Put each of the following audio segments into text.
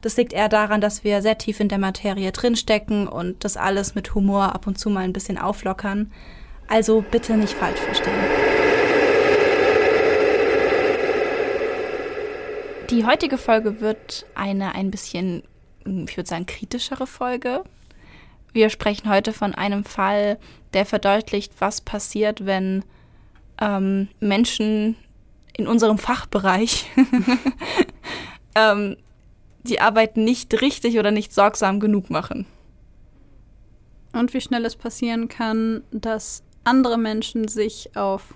Das liegt eher daran, dass wir sehr tief in der Materie drinstecken und das alles mit Humor ab und zu mal ein bisschen auflockern. Also bitte nicht falsch verstehen. Die heutige Folge wird eine ein bisschen, ich würde sagen, kritischere Folge. Wir sprechen heute von einem Fall, der verdeutlicht, was passiert, wenn ähm, Menschen in unserem Fachbereich ähm, die Arbeit nicht richtig oder nicht sorgsam genug machen. Und wie schnell es passieren kann, dass andere Menschen sich auf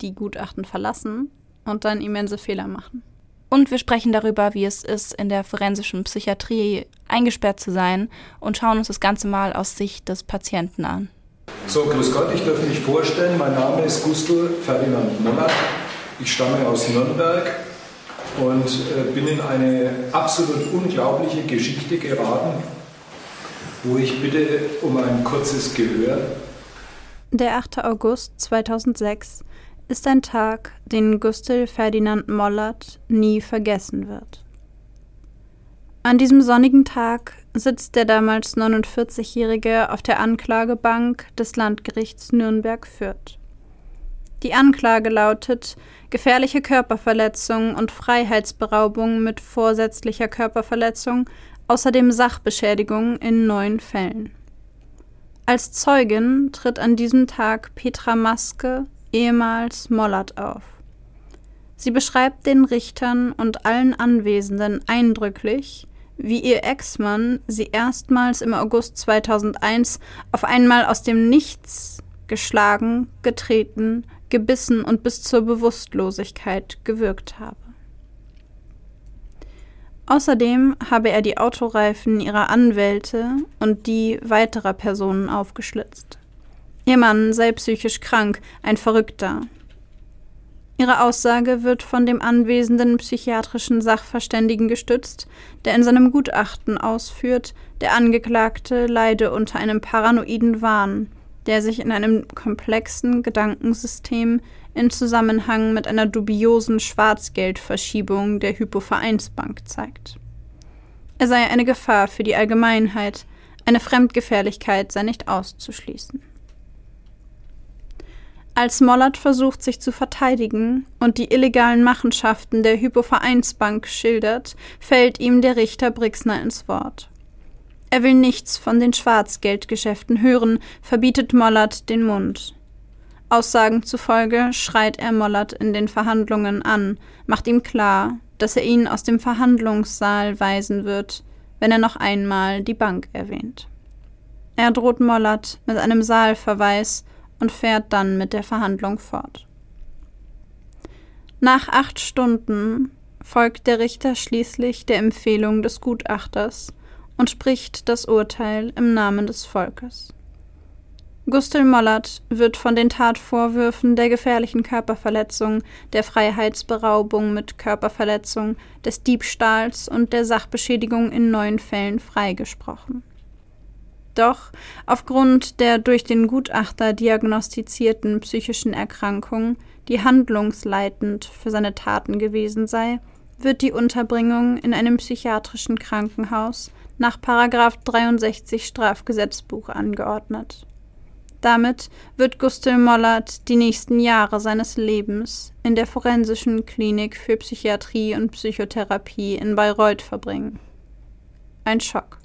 die Gutachten verlassen und dann immense Fehler machen. Und wir sprechen darüber, wie es ist, in der forensischen Psychiatrie eingesperrt zu sein und schauen uns das Ganze mal aus Sicht des Patienten an. So, grüß Gott, ich darf mich vorstellen. Mein Name ist Gustl Ferdinand Moller. Ich stamme aus Nürnberg und äh, bin in eine absolut unglaubliche Geschichte geraten, wo ich bitte um ein kurzes Gehör. Der 8. August 2006 ist ein Tag, den Gustl Ferdinand Mollert nie vergessen wird. An diesem sonnigen Tag sitzt der damals 49-Jährige auf der Anklagebank des Landgerichts Nürnberg-Fürth. Die Anklage lautet gefährliche Körperverletzung und Freiheitsberaubung mit vorsätzlicher Körperverletzung, außerdem Sachbeschädigung in neun Fällen. Als Zeugin tritt an diesem Tag Petra Maske, ehemals Mollert, auf. Sie beschreibt den Richtern und allen Anwesenden eindrücklich, wie ihr Ex-Mann sie erstmals im August 2001 auf einmal aus dem Nichts geschlagen, getreten, gebissen und bis zur Bewusstlosigkeit gewirkt habe. Außerdem habe er die Autoreifen ihrer Anwälte und die weiterer Personen aufgeschlitzt. Ihr Mann sei psychisch krank, ein Verrückter. Ihre Aussage wird von dem anwesenden psychiatrischen Sachverständigen gestützt, der in seinem Gutachten ausführt, der Angeklagte leide unter einem paranoiden Wahn, der sich in einem komplexen Gedankensystem in Zusammenhang mit einer dubiosen Schwarzgeldverschiebung der Hypovereinsbank zeigt. Er sei eine Gefahr für die Allgemeinheit, eine Fremdgefährlichkeit sei nicht auszuschließen. Als Mollert versucht, sich zu verteidigen und die illegalen Machenschaften der Hypovereinsbank schildert, fällt ihm der Richter Brixner ins Wort. Er will nichts von den Schwarzgeldgeschäften hören, verbietet Mollert den Mund. Aussagen zufolge schreit er Mollert in den Verhandlungen an, macht ihm klar, dass er ihn aus dem Verhandlungssaal weisen wird, wenn er noch einmal die Bank erwähnt. Er droht Mollert mit einem Saalverweis und fährt dann mit der Verhandlung fort. Nach acht Stunden folgt der Richter schließlich der Empfehlung des Gutachters und spricht das Urteil im Namen des Volkes. Gustl Mollert wird von den Tatvorwürfen der gefährlichen Körperverletzung, der Freiheitsberaubung mit Körperverletzung, des Diebstahls und der Sachbeschädigung in neun Fällen freigesprochen. Doch aufgrund der durch den Gutachter diagnostizierten psychischen Erkrankung, die handlungsleitend für seine Taten gewesen sei, wird die Unterbringung in einem psychiatrischen Krankenhaus nach 63 Strafgesetzbuch angeordnet. Damit wird Gustl Mollert die nächsten Jahre seines Lebens in der Forensischen Klinik für Psychiatrie und Psychotherapie in Bayreuth verbringen. Ein Schock.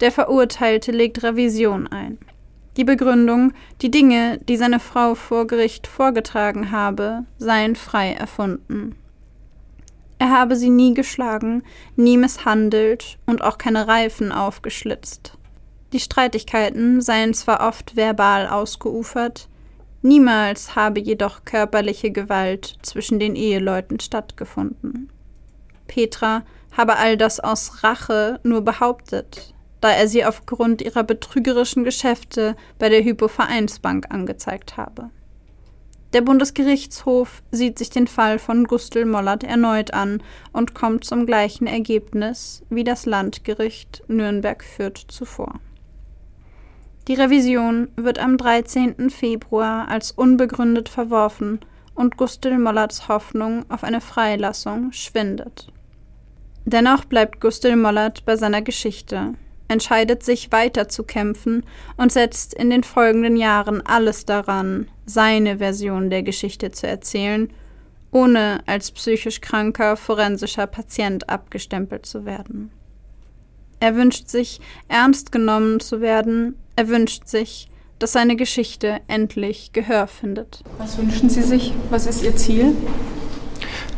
Der Verurteilte legt Revision ein. Die Begründung, die Dinge, die seine Frau vor Gericht vorgetragen habe, seien frei erfunden. Er habe sie nie geschlagen, nie misshandelt und auch keine Reifen aufgeschlitzt. Die Streitigkeiten seien zwar oft verbal ausgeufert, niemals habe jedoch körperliche Gewalt zwischen den Eheleuten stattgefunden. Petra habe all das aus Rache nur behauptet, da er sie aufgrund ihrer betrügerischen Geschäfte bei der Hypovereinsbank angezeigt habe. Der Bundesgerichtshof sieht sich den Fall von Gustl Mollert erneut an und kommt zum gleichen Ergebnis wie das Landgericht Nürnberg-Fürth zuvor. Die Revision wird am 13. Februar als unbegründet verworfen und Gustl Mollerts Hoffnung auf eine Freilassung schwindet. Dennoch bleibt Gustl Mollert bei seiner Geschichte, entscheidet sich weiter zu kämpfen und setzt in den folgenden Jahren alles daran, seine Version der Geschichte zu erzählen, ohne als psychisch kranker forensischer Patient abgestempelt zu werden. Er wünscht sich, ernst genommen zu werden, er wünscht sich, dass seine Geschichte endlich Gehör findet. Was wünschen Sie sich? Was ist Ihr Ziel?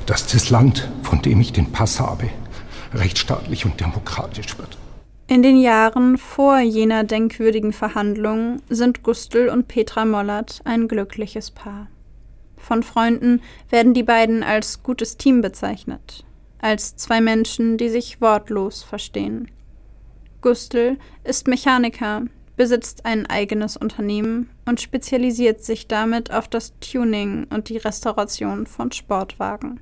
Dass das Land, von dem ich den Pass habe, rechtsstaatlich und demokratisch wird. In den Jahren vor jener denkwürdigen Verhandlung sind Gustl und Petra Mollert ein glückliches Paar. Von Freunden werden die beiden als gutes Team bezeichnet, als zwei Menschen, die sich wortlos verstehen. Gustl ist Mechaniker, besitzt ein eigenes Unternehmen und spezialisiert sich damit auf das Tuning und die Restauration von Sportwagen.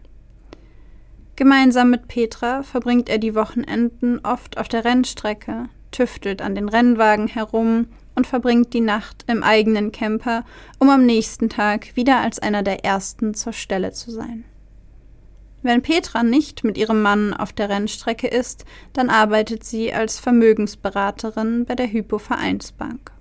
Gemeinsam mit Petra verbringt er die Wochenenden oft auf der Rennstrecke, tüftelt an den Rennwagen herum und verbringt die Nacht im eigenen Camper, um am nächsten Tag wieder als einer der Ersten zur Stelle zu sein. Wenn Petra nicht mit ihrem Mann auf der Rennstrecke ist, dann arbeitet sie als Vermögensberaterin bei der Hypo-Vereinsbank.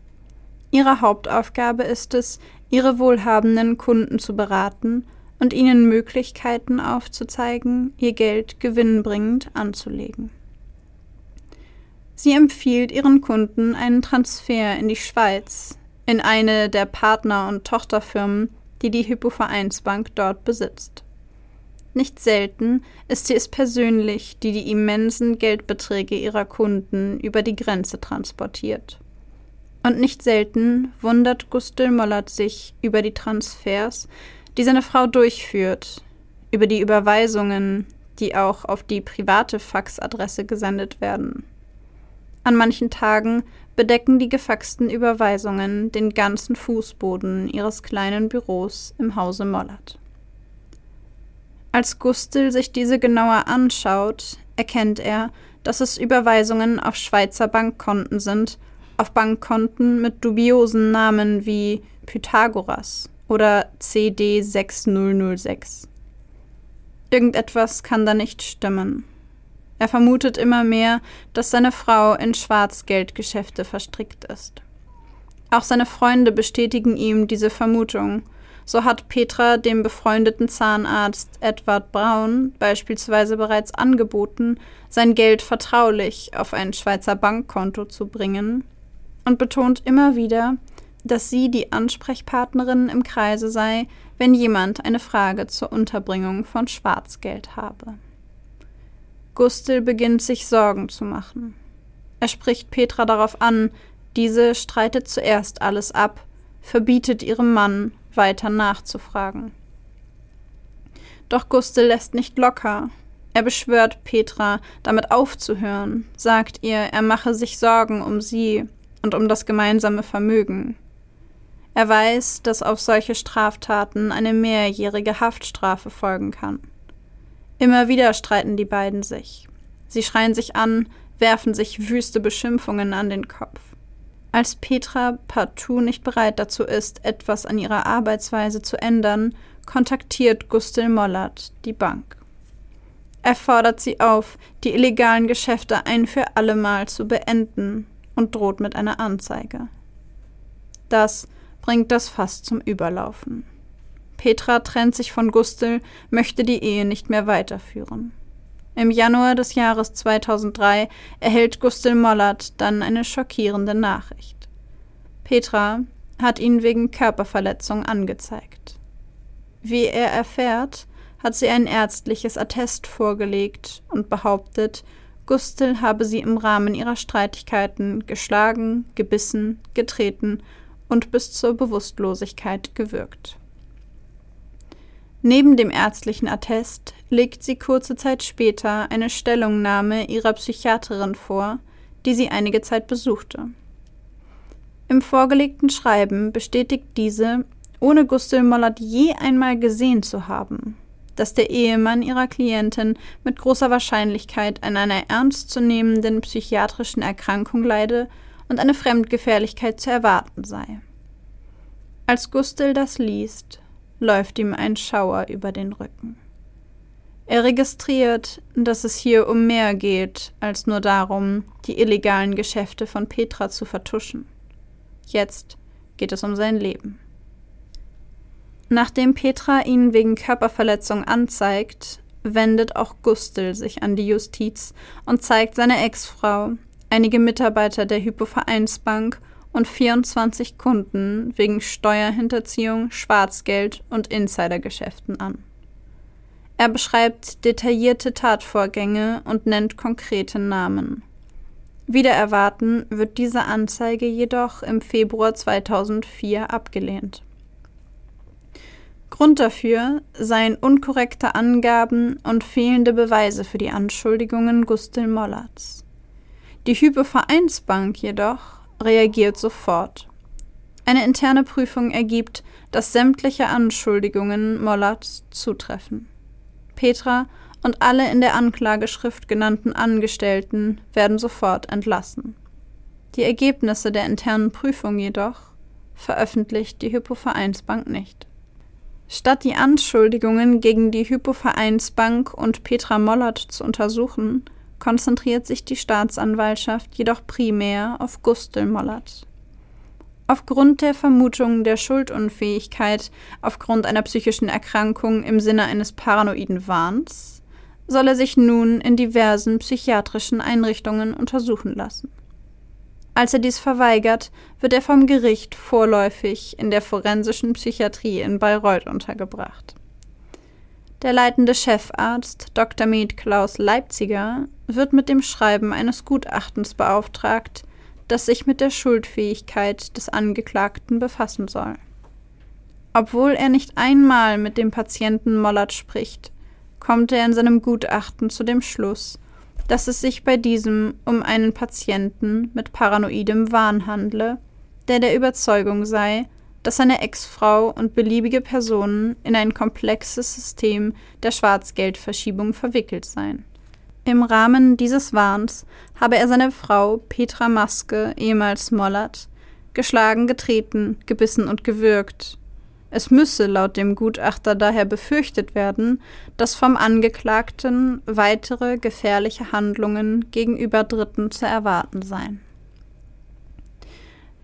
Ihre Hauptaufgabe ist es, ihre wohlhabenden Kunden zu beraten und ihnen Möglichkeiten aufzuzeigen, ihr Geld gewinnbringend anzulegen. Sie empfiehlt ihren Kunden einen Transfer in die Schweiz, in eine der Partner- und Tochterfirmen, die die Hypovereinsbank dort besitzt. Nicht selten ist sie es persönlich, die die immensen Geldbeträge ihrer Kunden über die Grenze transportiert. Und nicht selten wundert Gustl Mollert sich über die Transfers, die seine Frau durchführt, über die Überweisungen, die auch auf die private Faxadresse gesendet werden. An manchen Tagen bedecken die gefaxten Überweisungen den ganzen Fußboden ihres kleinen Büros im Hause Mollert. Als Gustl sich diese genauer anschaut, erkennt er, dass es Überweisungen auf Schweizer Bankkonten sind, auf Bankkonten mit dubiosen Namen wie Pythagoras, oder CD 6006. Irgendetwas kann da nicht stimmen. Er vermutet immer mehr, dass seine Frau in Schwarzgeldgeschäfte verstrickt ist. Auch seine Freunde bestätigen ihm diese Vermutung. So hat Petra dem befreundeten Zahnarzt Edward Braun beispielsweise bereits angeboten, sein Geld vertraulich auf ein Schweizer Bankkonto zu bringen und betont immer wieder, dass sie die Ansprechpartnerin im Kreise sei, wenn jemand eine Frage zur Unterbringung von Schwarzgeld habe. Gustl beginnt sich Sorgen zu machen. Er spricht Petra darauf an, diese streitet zuerst alles ab, verbietet ihrem Mann, weiter nachzufragen. Doch Gustl lässt nicht locker. Er beschwört Petra, damit aufzuhören, sagt ihr, er mache sich Sorgen um sie und um das gemeinsame Vermögen. Er weiß, dass auf solche Straftaten eine mehrjährige Haftstrafe folgen kann. Immer wieder streiten die beiden sich. Sie schreien sich an, werfen sich wüste Beschimpfungen an den Kopf. Als Petra partout nicht bereit dazu ist, etwas an ihrer Arbeitsweise zu ändern, kontaktiert Gustl Mollert die Bank. Er fordert sie auf, die illegalen Geschäfte ein für allemal zu beenden und droht mit einer Anzeige. Das bringt das Fass zum Überlaufen. Petra trennt sich von Gustl, möchte die Ehe nicht mehr weiterführen. Im Januar des Jahres 2003 erhält Gustel Mollert dann eine schockierende Nachricht. Petra hat ihn wegen Körperverletzung angezeigt. Wie er erfährt, hat sie ein ärztliches Attest vorgelegt und behauptet, Gustel habe sie im Rahmen ihrer Streitigkeiten geschlagen, gebissen, getreten und bis zur Bewusstlosigkeit gewürgt. Neben dem ärztlichen Attest legt sie kurze Zeit später eine Stellungnahme ihrer Psychiaterin vor, die sie einige Zeit besuchte. Im vorgelegten Schreiben bestätigt diese, ohne Gustel Mollert je einmal gesehen zu haben, dass der Ehemann ihrer Klientin mit großer Wahrscheinlichkeit an einer ernstzunehmenden psychiatrischen Erkrankung leide und eine Fremdgefährlichkeit zu erwarten sei. Als Gustel das liest, läuft ihm ein Schauer über den Rücken. Er registriert, dass es hier um mehr geht als nur darum, die illegalen Geschäfte von Petra zu vertuschen. Jetzt geht es um sein Leben. Nachdem Petra ihn wegen Körperverletzung anzeigt, wendet auch Gustel sich an die Justiz und zeigt seine Ex-Frau, einige Mitarbeiter der Hypovereinsbank und 24 Kunden wegen Steuerhinterziehung, Schwarzgeld und Insidergeschäften an. Er beschreibt detaillierte Tatvorgänge und nennt konkrete Namen. Wider erwarten wird diese Anzeige jedoch im Februar 2004 abgelehnt. Grund dafür seien unkorrekte Angaben und fehlende Beweise für die Anschuldigungen Gustel Mollerts. Die Hypo Vereinsbank jedoch reagiert sofort. Eine interne Prüfung ergibt, dass sämtliche Anschuldigungen Mollerts zutreffen. Petra und alle in der Anklageschrift genannten Angestellten werden sofort entlassen. Die Ergebnisse der internen Prüfung jedoch veröffentlicht die Hypovereinsbank nicht. Statt die Anschuldigungen gegen die Hypovereinsbank und Petra Mollert zu untersuchen, konzentriert sich die Staatsanwaltschaft jedoch primär auf Gustel Mollert. Aufgrund der Vermutung der Schuldunfähigkeit aufgrund einer psychischen Erkrankung im Sinne eines paranoiden Wahns soll er sich nun in diversen psychiatrischen Einrichtungen untersuchen lassen. Als er dies verweigert, wird er vom Gericht vorläufig in der forensischen Psychiatrie in Bayreuth untergebracht. Der leitende Chefarzt Dr. Med Klaus Leipziger wird mit dem Schreiben eines Gutachtens beauftragt, das sich mit der Schuldfähigkeit des Angeklagten befassen soll. Obwohl er nicht einmal mit dem Patienten Mollert spricht, kommt er in seinem Gutachten zu dem Schluss, dass es sich bei diesem um einen Patienten mit paranoidem Wahn handle, der der Überzeugung sei, dass seine Ex-Frau und beliebige Personen in ein komplexes System der Schwarzgeldverschiebung verwickelt seien. Im Rahmen dieses Wahns habe er seine Frau Petra Maske, ehemals Mollert, geschlagen, getreten, gebissen und gewürgt. Es müsse laut dem Gutachter daher befürchtet werden, dass vom Angeklagten weitere gefährliche Handlungen gegenüber Dritten zu erwarten seien.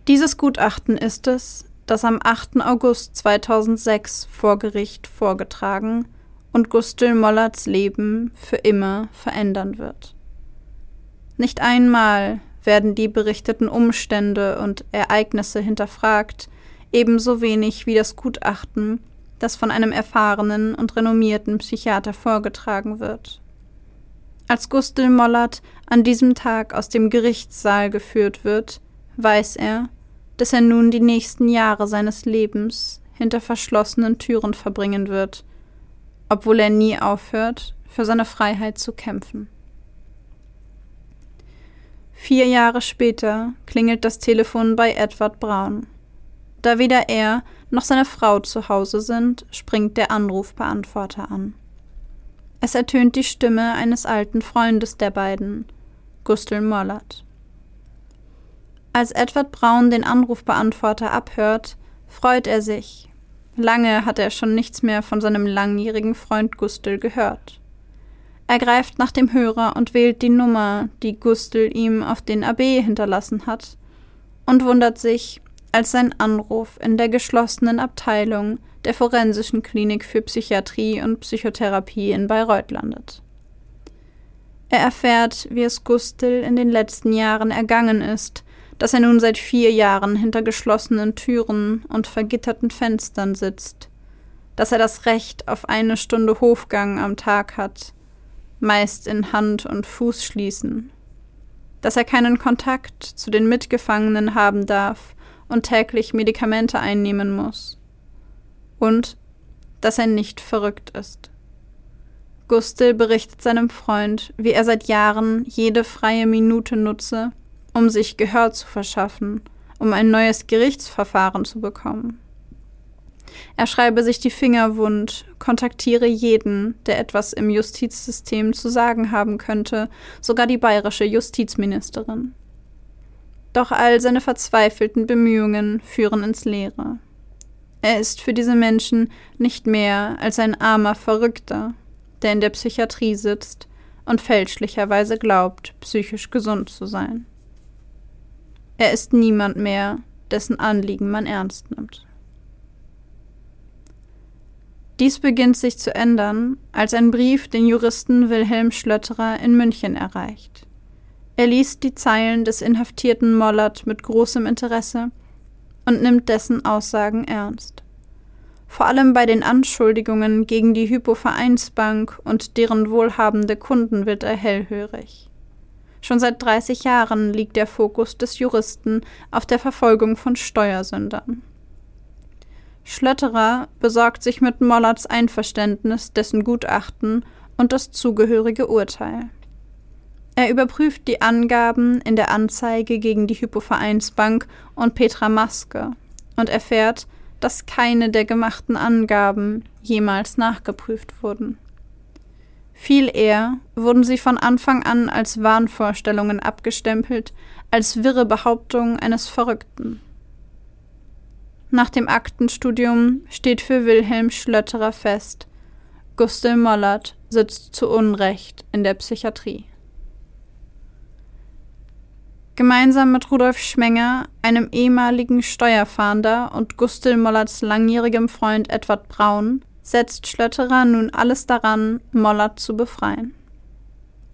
Dieses Gutachten ist es, das am 8. August 2006 vor Gericht vorgetragen und Gustl Mollerts Leben für immer verändern wird. Nicht einmal werden die berichteten Umstände und Ereignisse hinterfragt, ebenso wenig wie das Gutachten, das von einem erfahrenen und renommierten Psychiater vorgetragen wird. Als Gustl Mollert an diesem Tag aus dem Gerichtssaal geführt wird, weiß er, dass er nun die nächsten Jahre seines Lebens hinter verschlossenen Türen verbringen wird obwohl er nie aufhört, für seine Freiheit zu kämpfen. Vier Jahre später klingelt das Telefon bei Edward Braun. Da weder er noch seine Frau zu Hause sind, springt der Anrufbeantworter an. Es ertönt die Stimme eines alten Freundes der beiden, Gustl Mollert. Als Edward Braun den Anrufbeantworter abhört, freut er sich, Lange hat er schon nichts mehr von seinem langjährigen Freund Gustl gehört. Er greift nach dem Hörer und wählt die Nummer, die Gustl ihm auf den AB hinterlassen hat, und wundert sich, als sein Anruf in der geschlossenen Abteilung der Forensischen Klinik für Psychiatrie und Psychotherapie in Bayreuth landet. Er erfährt, wie es Gustil in den letzten Jahren ergangen ist, dass er nun seit vier Jahren hinter geschlossenen Türen und vergitterten Fenstern sitzt, dass er das Recht auf eine Stunde Hofgang am Tag hat, meist in Hand und Fuß schließen, dass er keinen Kontakt zu den Mitgefangenen haben darf und täglich Medikamente einnehmen muss, und dass er nicht verrückt ist. Gustel berichtet seinem Freund, wie er seit Jahren jede freie Minute nutze, um sich Gehör zu verschaffen, um ein neues Gerichtsverfahren zu bekommen. Er schreibe sich die Finger wund, kontaktiere jeden, der etwas im Justizsystem zu sagen haben könnte, sogar die bayerische Justizministerin. Doch all seine verzweifelten Bemühungen führen ins Leere. Er ist für diese Menschen nicht mehr als ein armer Verrückter, der in der Psychiatrie sitzt und fälschlicherweise glaubt, psychisch gesund zu sein. Er ist niemand mehr, dessen Anliegen man ernst nimmt. Dies beginnt sich zu ändern, als ein Brief den Juristen Wilhelm Schlötterer in München erreicht. Er liest die Zeilen des inhaftierten Mollert mit großem Interesse und nimmt dessen Aussagen ernst. Vor allem bei den Anschuldigungen gegen die Hypovereinsbank und deren wohlhabende Kunden wird er hellhörig. Schon seit 30 Jahren liegt der Fokus des Juristen auf der Verfolgung von Steuersündern. Schlötterer besorgt sich mit Mollerts Einverständnis dessen Gutachten und das zugehörige Urteil. Er überprüft die Angaben in der Anzeige gegen die Hypovereinsbank und Petra Maske und erfährt, dass keine der gemachten Angaben jemals nachgeprüft wurden. Viel eher wurden sie von Anfang an als Wahnvorstellungen abgestempelt, als wirre Behauptung eines Verrückten. Nach dem Aktenstudium steht für Wilhelm Schlötterer fest, Gustl Mollert sitzt zu Unrecht in der Psychiatrie. Gemeinsam mit Rudolf Schmenger, einem ehemaligen Steuerfahnder und Gustl Mollerts langjährigem Freund Edward Braun, setzt Schlötterer nun alles daran, Mollert zu befreien.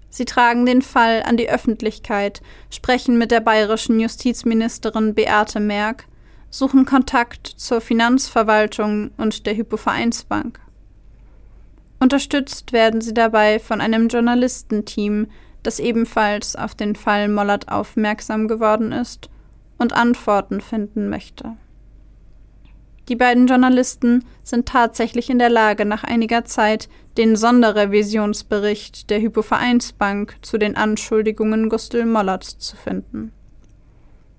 Sie tragen den Fall an die Öffentlichkeit, sprechen mit der bayerischen Justizministerin Beate Merck, suchen Kontakt zur Finanzverwaltung und der Hypovereinsbank. Unterstützt werden sie dabei von einem Journalistenteam, das ebenfalls auf den Fall Mollert aufmerksam geworden ist und Antworten finden möchte. Die beiden Journalisten sind tatsächlich in der Lage, nach einiger Zeit den Sonderrevisionsbericht der Hypovereinsbank zu den Anschuldigungen Gustl Mollerts zu finden.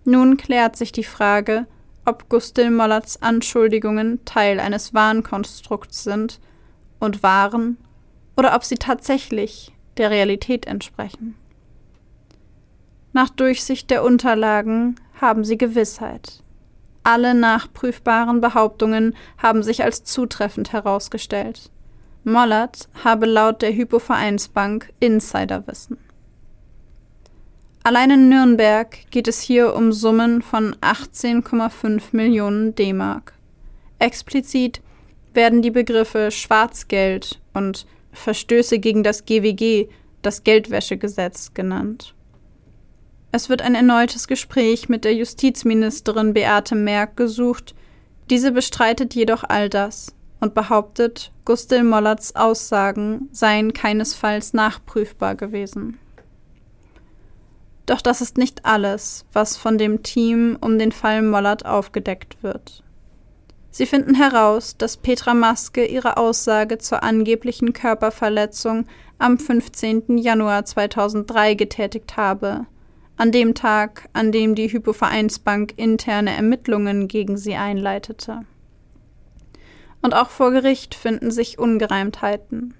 Nun klärt sich die Frage, ob Gustl Mollerts Anschuldigungen Teil eines Wahnkonstrukts sind und waren oder ob sie tatsächlich der Realität entsprechen. Nach Durchsicht der Unterlagen haben sie Gewissheit. Alle nachprüfbaren Behauptungen haben sich als zutreffend herausgestellt. Mollert habe laut der Hypovereinsbank Insiderwissen. Allein in Nürnberg geht es hier um Summen von 18,5 Millionen D-Mark. Explizit werden die Begriffe Schwarzgeld und Verstöße gegen das GWG, das Geldwäschegesetz, genannt. Es wird ein erneutes Gespräch mit der Justizministerin Beate Merck gesucht. Diese bestreitet jedoch all das und behauptet, Gustl Mollerts Aussagen seien keinesfalls nachprüfbar gewesen. Doch das ist nicht alles, was von dem Team um den Fall Mollert aufgedeckt wird. Sie finden heraus, dass Petra Maske ihre Aussage zur angeblichen Körperverletzung am 15. Januar 2003 getätigt habe – an dem Tag, an dem die Hypovereinsbank interne Ermittlungen gegen sie einleitete. Und auch vor Gericht finden sich Ungereimtheiten.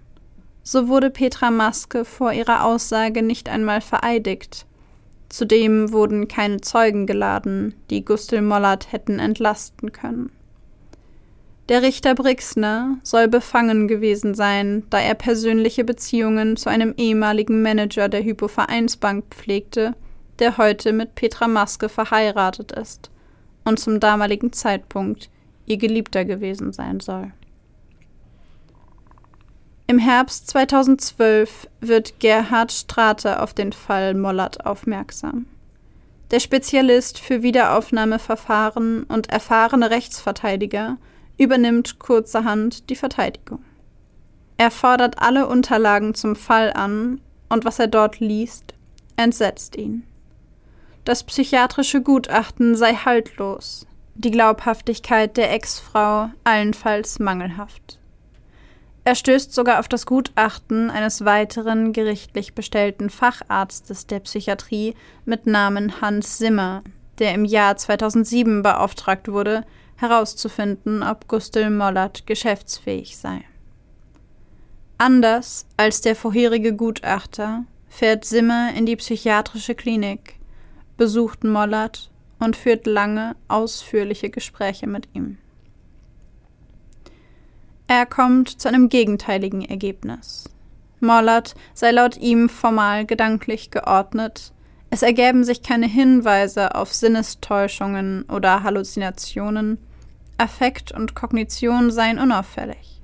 So wurde Petra Maske vor ihrer Aussage nicht einmal vereidigt. Zudem wurden keine Zeugen geladen, die Gustl Mollert hätten entlasten können. Der Richter Brixner soll befangen gewesen sein, da er persönliche Beziehungen zu einem ehemaligen Manager der Hypovereinsbank pflegte der heute mit Petra Maske verheiratet ist und zum damaligen Zeitpunkt ihr Geliebter gewesen sein soll. Im Herbst 2012 wird Gerhard Strate auf den Fall Mollert aufmerksam. Der Spezialist für Wiederaufnahmeverfahren und erfahrene Rechtsverteidiger übernimmt kurzerhand die Verteidigung. Er fordert alle Unterlagen zum Fall an und was er dort liest, entsetzt ihn. Das psychiatrische Gutachten sei haltlos, die Glaubhaftigkeit der Ex-Frau allenfalls mangelhaft. Er stößt sogar auf das Gutachten eines weiteren gerichtlich bestellten Facharztes der Psychiatrie mit Namen Hans Simmer, der im Jahr 2007 beauftragt wurde, herauszufinden, ob Gustl Mollert geschäftsfähig sei. Anders als der vorherige Gutachter fährt Simmer in die psychiatrische Klinik, besucht Mollert und führt lange, ausführliche Gespräche mit ihm. Er kommt zu einem gegenteiligen Ergebnis. Mollert sei laut ihm formal gedanklich geordnet, es ergäben sich keine Hinweise auf Sinnestäuschungen oder Halluzinationen, Affekt und Kognition seien unauffällig.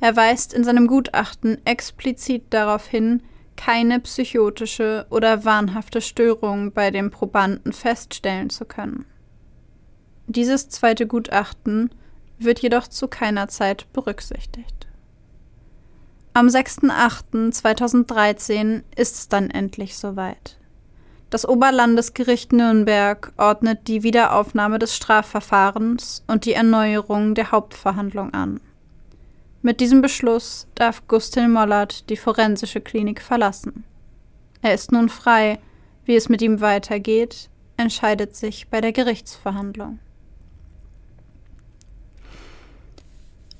Er weist in seinem Gutachten explizit darauf hin, keine psychotische oder wahnhafte Störung bei dem Probanden feststellen zu können. Dieses zweite Gutachten wird jedoch zu keiner Zeit berücksichtigt. Am 6.8.2013 ist es dann endlich soweit. Das Oberlandesgericht Nürnberg ordnet die Wiederaufnahme des Strafverfahrens und die Erneuerung der Hauptverhandlung an. Mit diesem Beschluss darf Gustil Mollert die forensische Klinik verlassen. Er ist nun frei. Wie es mit ihm weitergeht, entscheidet sich bei der Gerichtsverhandlung.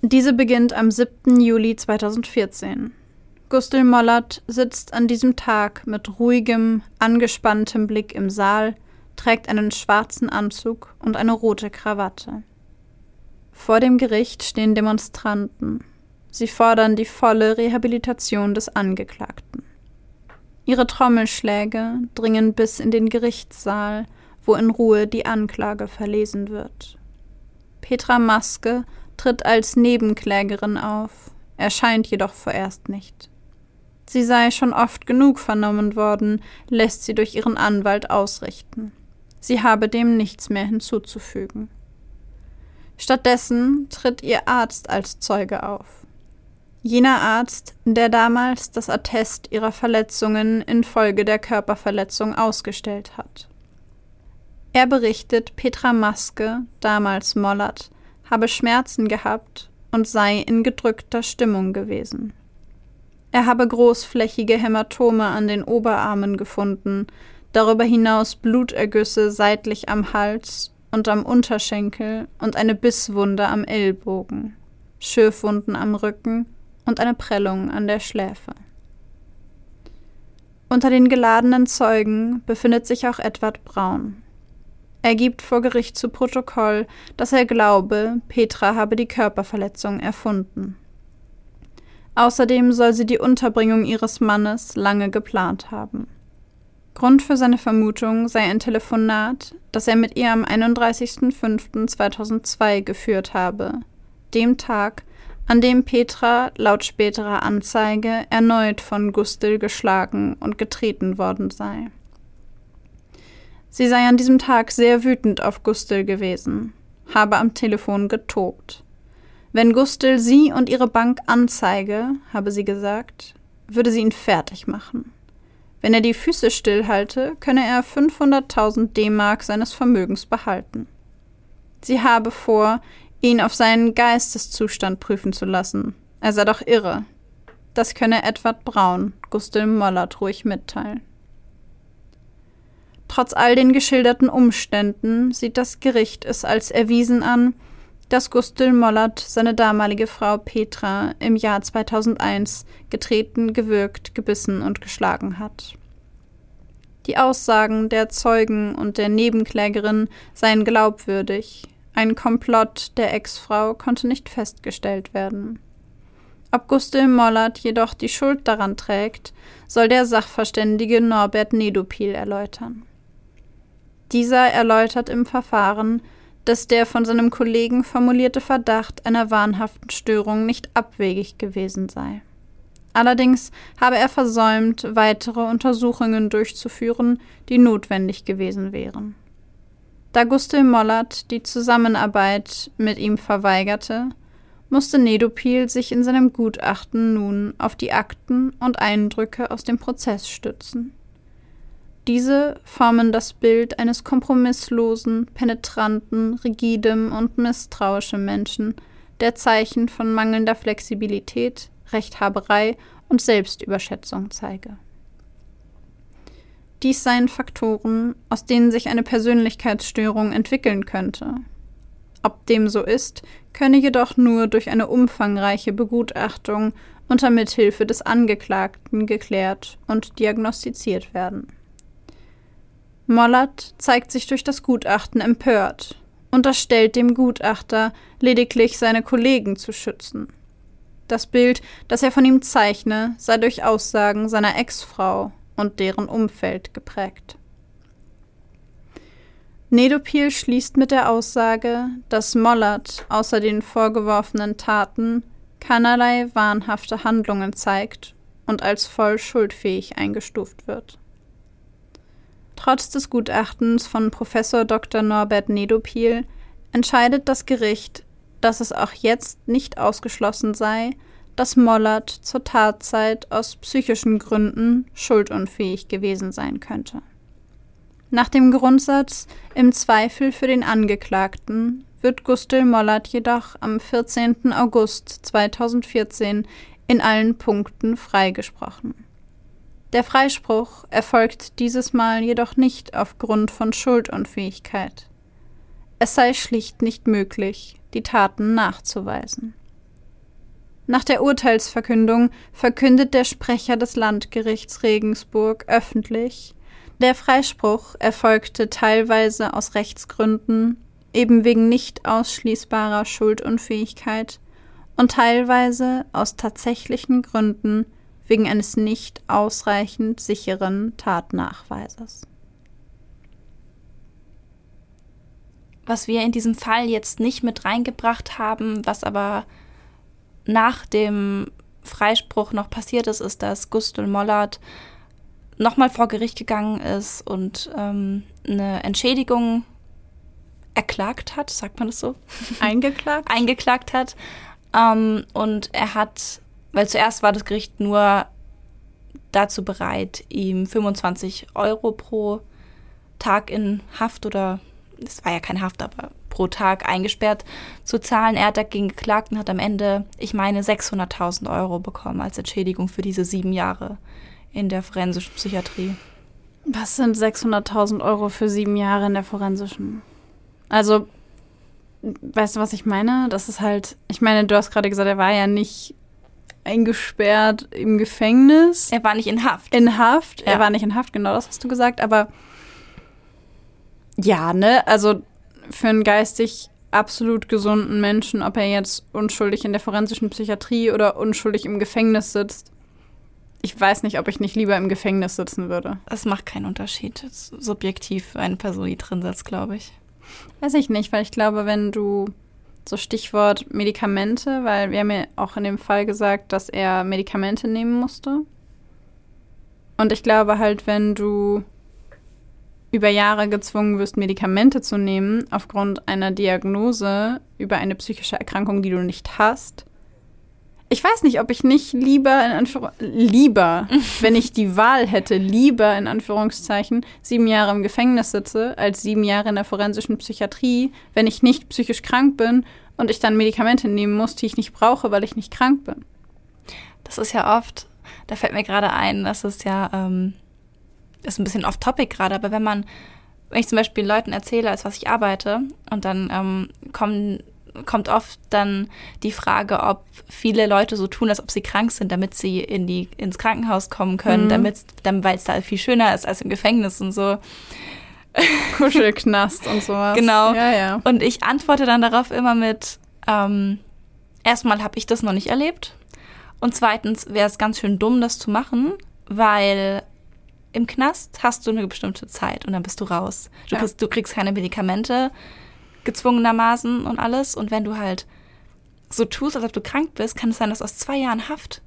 Diese beginnt am 7. Juli 2014. Gustl Mollert sitzt an diesem Tag mit ruhigem, angespanntem Blick im Saal, trägt einen schwarzen Anzug und eine rote Krawatte. Vor dem Gericht stehen Demonstranten. Sie fordern die volle Rehabilitation des Angeklagten. Ihre Trommelschläge dringen bis in den Gerichtssaal, wo in Ruhe die Anklage verlesen wird. Petra Maske tritt als Nebenklägerin auf, erscheint jedoch vorerst nicht. Sie sei schon oft genug vernommen worden, lässt sie durch ihren Anwalt ausrichten. Sie habe dem nichts mehr hinzuzufügen. Stattdessen tritt ihr Arzt als Zeuge auf. Jener Arzt, der damals das Attest ihrer Verletzungen infolge der Körperverletzung ausgestellt hat. Er berichtet Petra Maske, damals Mollert, habe Schmerzen gehabt und sei in gedrückter Stimmung gewesen. Er habe großflächige Hämatome an den Oberarmen gefunden, darüber hinaus Blutergüsse seitlich am Hals und am Unterschenkel und eine Bisswunde am Ellbogen, Schürfwunden am Rücken und eine Prellung an der Schläfe. Unter den geladenen Zeugen befindet sich auch Edward Braun. Er gibt vor Gericht zu Protokoll, dass er glaube, Petra habe die Körperverletzung erfunden. Außerdem soll sie die Unterbringung ihres Mannes lange geplant haben. Grund für seine Vermutung sei ein Telefonat, das er mit ihr am 31.05.2002 geführt habe, dem Tag, an dem Petra laut späterer Anzeige erneut von Gustil geschlagen und getreten worden sei. Sie sei an diesem Tag sehr wütend auf Gustel gewesen, habe am Telefon getobt. Wenn Gustel sie und ihre Bank anzeige, habe sie gesagt, würde sie ihn fertig machen. Wenn er die Füße stillhalte, könne er 500.000 D-Mark seines Vermögens behalten. Sie habe vor, ihn auf seinen Geisteszustand prüfen zu lassen. Er sei doch irre. Das könne Edward Braun, Gustel Mollert ruhig mitteilen. Trotz all den geschilderten Umständen sieht das Gericht es als erwiesen an, dass Gustl Mollert seine damalige Frau Petra im Jahr 2001 getreten, gewürgt, gebissen und geschlagen hat. Die Aussagen der Zeugen und der Nebenklägerin seien glaubwürdig. Ein Komplott der Ex-Frau konnte nicht festgestellt werden. Ob Gustl Mollert jedoch die Schuld daran trägt, soll der Sachverständige Norbert Nedopil erläutern. Dieser erläutert im Verfahren, dass der von seinem Kollegen formulierte Verdacht einer wahnhaften Störung nicht abwegig gewesen sei. Allerdings habe er versäumt, weitere Untersuchungen durchzuführen, die notwendig gewesen wären. Da Gustl Mollert die Zusammenarbeit mit ihm verweigerte, musste Nedopil sich in seinem Gutachten nun auf die Akten und Eindrücke aus dem Prozess stützen. Diese formen das Bild eines kompromisslosen, penetranten, rigidem und misstrauischen Menschen, der Zeichen von mangelnder Flexibilität, Rechthaberei und Selbstüberschätzung zeige. Dies seien Faktoren, aus denen sich eine Persönlichkeitsstörung entwickeln könnte. Ob dem so ist, könne jedoch nur durch eine umfangreiche Begutachtung unter Mithilfe des Angeklagten geklärt und diagnostiziert werden. Mollert zeigt sich durch das Gutachten empört, unterstellt dem Gutachter lediglich seine Kollegen zu schützen. Das Bild, das er von ihm zeichne, sei durch Aussagen seiner Ex-Frau und deren Umfeld geprägt. Nedopil schließt mit der Aussage, dass Mollert außer den vorgeworfenen Taten keinerlei wahnhafte Handlungen zeigt und als voll schuldfähig eingestuft wird. Trotz des Gutachtens von Professor Dr. Norbert Nedopil entscheidet das Gericht, dass es auch jetzt nicht ausgeschlossen sei, dass Mollert zur Tatzeit aus psychischen Gründen schuldunfähig gewesen sein könnte. Nach dem Grundsatz im Zweifel für den Angeklagten wird Gustl Mollert jedoch am 14. August 2014 in allen Punkten freigesprochen. Der Freispruch erfolgt dieses Mal jedoch nicht aufgrund von Schuldunfähigkeit. Es sei schlicht nicht möglich, die Taten nachzuweisen. Nach der Urteilsverkündung verkündet der Sprecher des Landgerichts Regensburg öffentlich, der Freispruch erfolgte teilweise aus Rechtsgründen, eben wegen nicht ausschließbarer Schuldunfähigkeit, und teilweise aus tatsächlichen Gründen wegen eines nicht ausreichend sicheren Tatnachweises. Was wir in diesem Fall jetzt nicht mit reingebracht haben, was aber nach dem Freispruch noch passiert ist, ist, dass Gustl Mollert nochmal vor Gericht gegangen ist und ähm, eine Entschädigung erklagt hat, sagt man das so? Eingeklagt? Eingeklagt hat. Ähm, und er hat weil zuerst war das Gericht nur dazu bereit, ihm 25 Euro pro Tag in Haft oder es war ja kein Haft, aber pro Tag eingesperrt zu zahlen. Er hat dagegen geklagt und hat am Ende, ich meine, 600.000 Euro bekommen als Entschädigung für diese sieben Jahre in der forensischen Psychiatrie. Was sind 600.000 Euro für sieben Jahre in der forensischen? Also, weißt du, was ich meine? Das ist halt, ich meine, du hast gerade gesagt, er war ja nicht eingesperrt im Gefängnis. Er war nicht in Haft. In Haft. Ja. Er war nicht in Haft, genau das hast du gesagt. Aber ja, ne? Also für einen geistig absolut gesunden Menschen, ob er jetzt unschuldig in der forensischen Psychiatrie oder unschuldig im Gefängnis sitzt, ich weiß nicht, ob ich nicht lieber im Gefängnis sitzen würde. Es macht keinen Unterschied. Subjektiv für eine Person, die drin sitzt, glaube ich. Weiß ich nicht, weil ich glaube, wenn du so Stichwort Medikamente, weil wir haben ja auch in dem Fall gesagt, dass er Medikamente nehmen musste. Und ich glaube halt, wenn du über Jahre gezwungen wirst, Medikamente zu nehmen, aufgrund einer Diagnose über eine psychische Erkrankung, die du nicht hast, ich weiß nicht, ob ich nicht lieber in Anführung lieber, wenn ich die Wahl hätte, lieber in Anführungszeichen sieben Jahre im Gefängnis sitze, als sieben Jahre in der forensischen Psychiatrie, wenn ich nicht psychisch krank bin und ich dann Medikamente nehmen muss, die ich nicht brauche, weil ich nicht krank bin. Das ist ja oft, da fällt mir gerade ein, das ist ja, ähm, ist ein bisschen off-topic gerade, aber wenn man, wenn ich zum Beispiel Leuten erzähle, als was ich arbeite, und dann ähm, kommen kommt oft dann die Frage, ob viele Leute so tun, als ob sie krank sind, damit sie in die, ins Krankenhaus kommen können, mhm. damit, dann, weil es da viel schöner ist als im Gefängnis und so. Kuschelknast und sowas. Genau. Ja, ja. Und ich antworte dann darauf immer mit, ähm, erstmal habe ich das noch nicht erlebt. Und zweitens wäre es ganz schön dumm, das zu machen, weil im Knast hast du eine bestimmte Zeit und dann bist du raus. Du, ja. kriegst, du kriegst keine Medikamente gezwungenermaßen und alles. Und wenn du halt so tust, als ob du krank bist, kann es sein, dass aus zwei Jahren Haft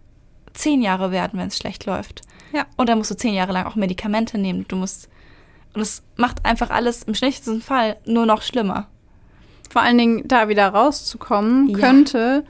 zehn Jahre werden, wenn es schlecht läuft. Ja. Und dann musst du zehn Jahre lang auch Medikamente nehmen. Du musst. Und es macht einfach alles im schlechtesten Fall nur noch schlimmer. Vor allen Dingen da wieder rauszukommen, Ja. könnte,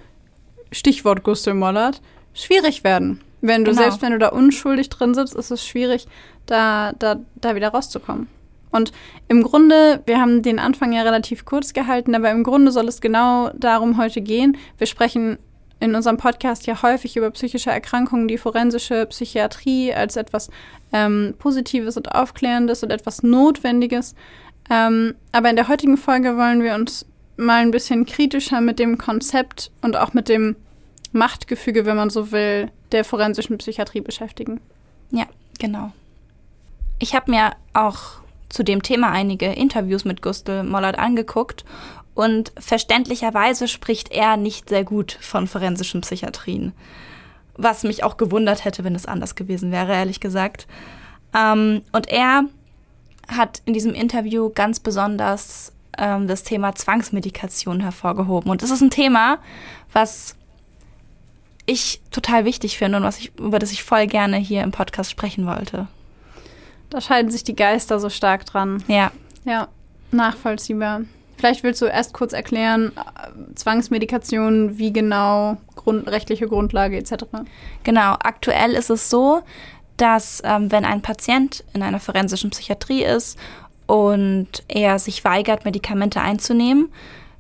Stichwort Gustl Mollert, schwierig werden. Wenn du Genau. selbst wenn du da unschuldig drin sitzt, ist es schwierig, da, da, da wieder rauszukommen. Und im Grunde, wir haben den Anfang ja relativ kurz gehalten, aber im Grunde soll es genau darum heute gehen. Wir sprechen in unserem Podcast ja häufig über psychische Erkrankungen, die forensische Psychiatrie als etwas ähm, Positives und Aufklärendes und etwas Notwendiges. Ähm, aber in der heutigen Folge wollen wir uns mal ein bisschen kritischer mit dem Konzept und auch mit dem Machtgefüge, wenn man so will, der forensischen Psychiatrie beschäftigen. Ja, genau. Ich habe mir auch zu dem Thema einige Interviews mit Gustl Mollert angeguckt und verständlicherweise spricht er nicht sehr gut von forensischen Psychiatrien. Was mich auch gewundert hätte, wenn es anders gewesen wäre, ehrlich gesagt. Ähm, und er hat in diesem Interview ganz besonders ähm, das Thema Zwangsmedikation hervorgehoben. Und das ist ein Thema, was ich total wichtig finde und was ich, über das ich voll gerne hier im Podcast sprechen wollte. Da scheiden sich die Geister so stark dran. Ja, Ja, nachvollziehbar. Vielleicht willst du erst kurz erklären, äh, Zwangsmedikation, wie genau, Grund, rechtliche Grundlage etc. genau. Aktuell ist es so, dass ähm, wenn ein Patient in einer forensischen Psychiatrie ist und er sich weigert, Medikamente einzunehmen,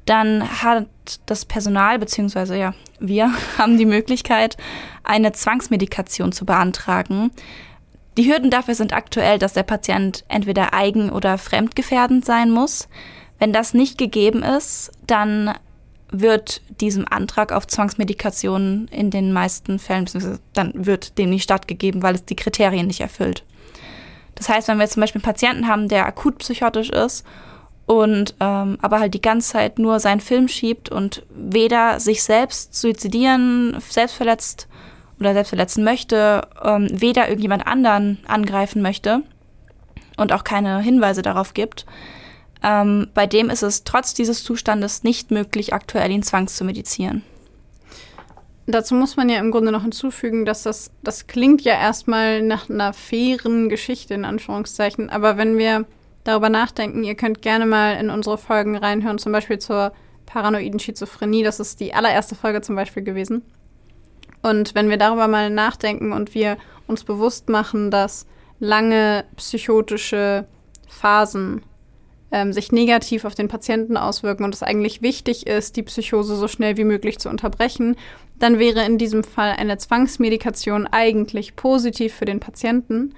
dann hat das Personal beziehungsweise ja wir haben die Möglichkeit, eine Zwangsmedikation zu beantragen. Die Hürden dafür sind aktuell, dass der Patient entweder eigen- oder fremdgefährdend sein muss. Wenn das nicht gegeben ist, dann wird diesem Antrag auf Zwangsmedikation in den meisten Fällen, dann wird dem nicht stattgegeben, weil es die Kriterien nicht erfüllt. Das heißt, wenn wir zum Beispiel einen Patienten haben, der akut psychotisch ist und ähm, aber halt die ganze Zeit nur seinen Film schiebt und weder sich selbst suizidieren, selbst verletzt oder selbst verletzen möchte, ähm, weder irgendjemand anderen angreifen möchte und auch keine Hinweise darauf gibt, ähm, bei dem ist es trotz dieses Zustandes nicht möglich, aktuell ihn zwangszumedizieren. Dazu muss man ja im Grunde noch hinzufügen, dass das, das klingt ja erstmal nach einer fairen Geschichte, in Anführungszeichen. Aber wenn wir darüber nachdenken, ihr könnt gerne mal in unsere Folgen reinhören, zum Beispiel zur paranoiden Schizophrenie. Das ist die allererste Folge zum Beispiel gewesen. Und wenn wir darüber mal nachdenken und wir uns bewusst machen, dass lange psychotische Phasen ähm, sich negativ auf den Patienten auswirken und es eigentlich wichtig ist, die Psychose so schnell wie möglich zu unterbrechen, dann wäre in diesem Fall eine Zwangsmedikation eigentlich positiv für den Patienten.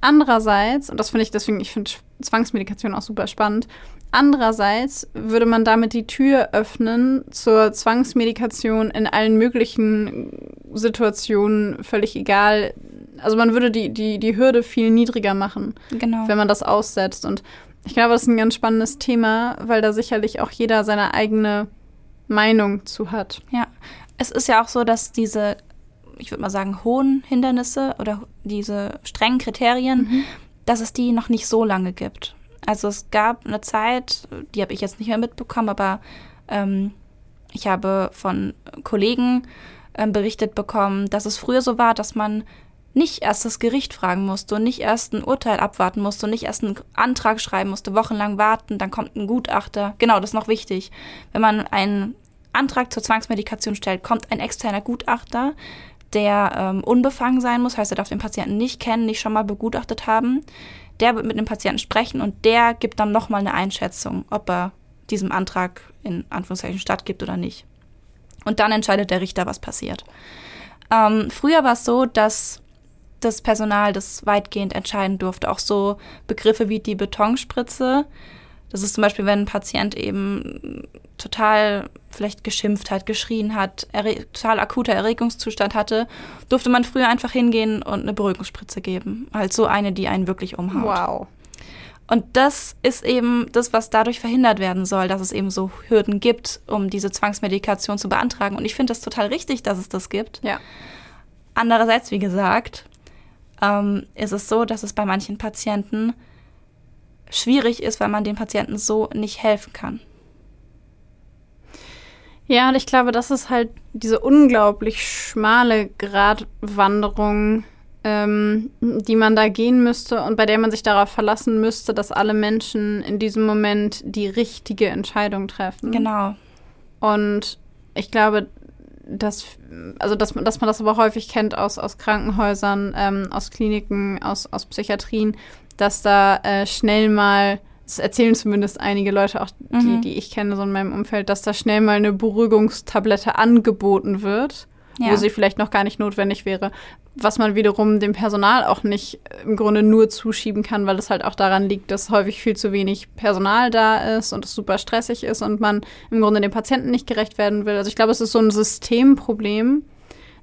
Andererseits, und das finde ich deswegen, ich finde Zwangsmedikation auch super spannend, andererseits würde man damit die Tür öffnen zur Zwangsmedikation in allen möglichen Situationen, völlig egal. Also man würde die, die, die Hürde viel niedriger machen Genau. wenn man das aussetzt. Und ich glaube, das ist ein ganz spannendes Thema, weil da sicherlich auch jeder seine eigene Meinung zu hat. Ja, es ist ja auch so, dass diese, ich würde mal sagen, hohen Hindernisse oder diese strengen Kriterien, dass es die noch nicht so lange gibt. Also es gab eine Zeit, die habe ich jetzt nicht mehr mitbekommen, aber ähm, ich habe von Kollegen ähm, berichtet bekommen, dass es früher so war, dass man nicht erst das Gericht fragen musste und nicht erst ein Urteil abwarten musste und nicht erst einen Antrag schreiben musste, wochenlang warten, dann kommt ein Gutachter. Genau, das ist noch wichtig. Wenn man einen Antrag zur Zwangsmedikation stellt, kommt ein externer Gutachter, der ähm, unbefangen sein muss, heißt, er darf den Patienten nicht kennen, nicht schon mal begutachtet haben. Der wird mit dem Patienten sprechen und der gibt dann nochmal eine Einschätzung, ob er diesem Antrag in Anführungszeichen stattgibt oder nicht. Und dann entscheidet der Richter, was passiert. Ähm, früher war es so, dass das Personal das weitgehend entscheiden durfte. Auch so Begriffe wie die Betonspritze. Das ist zum Beispiel, wenn ein Patient eben total vielleicht geschimpft hat, geschrien hat, total akuter Erregungszustand hatte, durfte man früher einfach hingehen und eine Beruhigungsspritze geben. Halt so eine, die einen wirklich umhaut. Wow. Und das ist eben das, was dadurch verhindert werden soll, dass es eben so Hürden gibt, um diese Zwangsmedikation zu beantragen. Und ich finde das total richtig, dass es das gibt. Ja. Andererseits, wie gesagt, ähm, ist es so, dass es bei manchen Patienten schwierig ist, weil man den Patienten so nicht helfen kann. Ja, und ich glaube, das ist halt diese unglaublich schmale Gratwanderung, ähm, die man da gehen müsste und bei der man sich darauf verlassen müsste, dass alle Menschen in diesem Moment die richtige Entscheidung treffen. Genau. Und ich glaube, dass, also dass, man, dass man das aber häufig kennt aus, aus Krankenhäusern, ähm, aus Kliniken, aus, aus Psychiatrien, dass da äh, schnell mal das erzählen zumindest einige Leute, auch die, mhm. die ich kenne, so in meinem Umfeld, dass da schnell mal eine Beruhigungstablette angeboten wird, ja. wo sie vielleicht noch gar nicht notwendig wäre. Was man wiederum dem Personal auch nicht im Grunde nur zuschieben kann, weil es halt auch daran liegt, dass häufig viel zu wenig Personal da ist und es super stressig ist und man im Grunde dem Patienten nicht gerecht werden will. Also ich glaube, es ist so ein Systemproblem,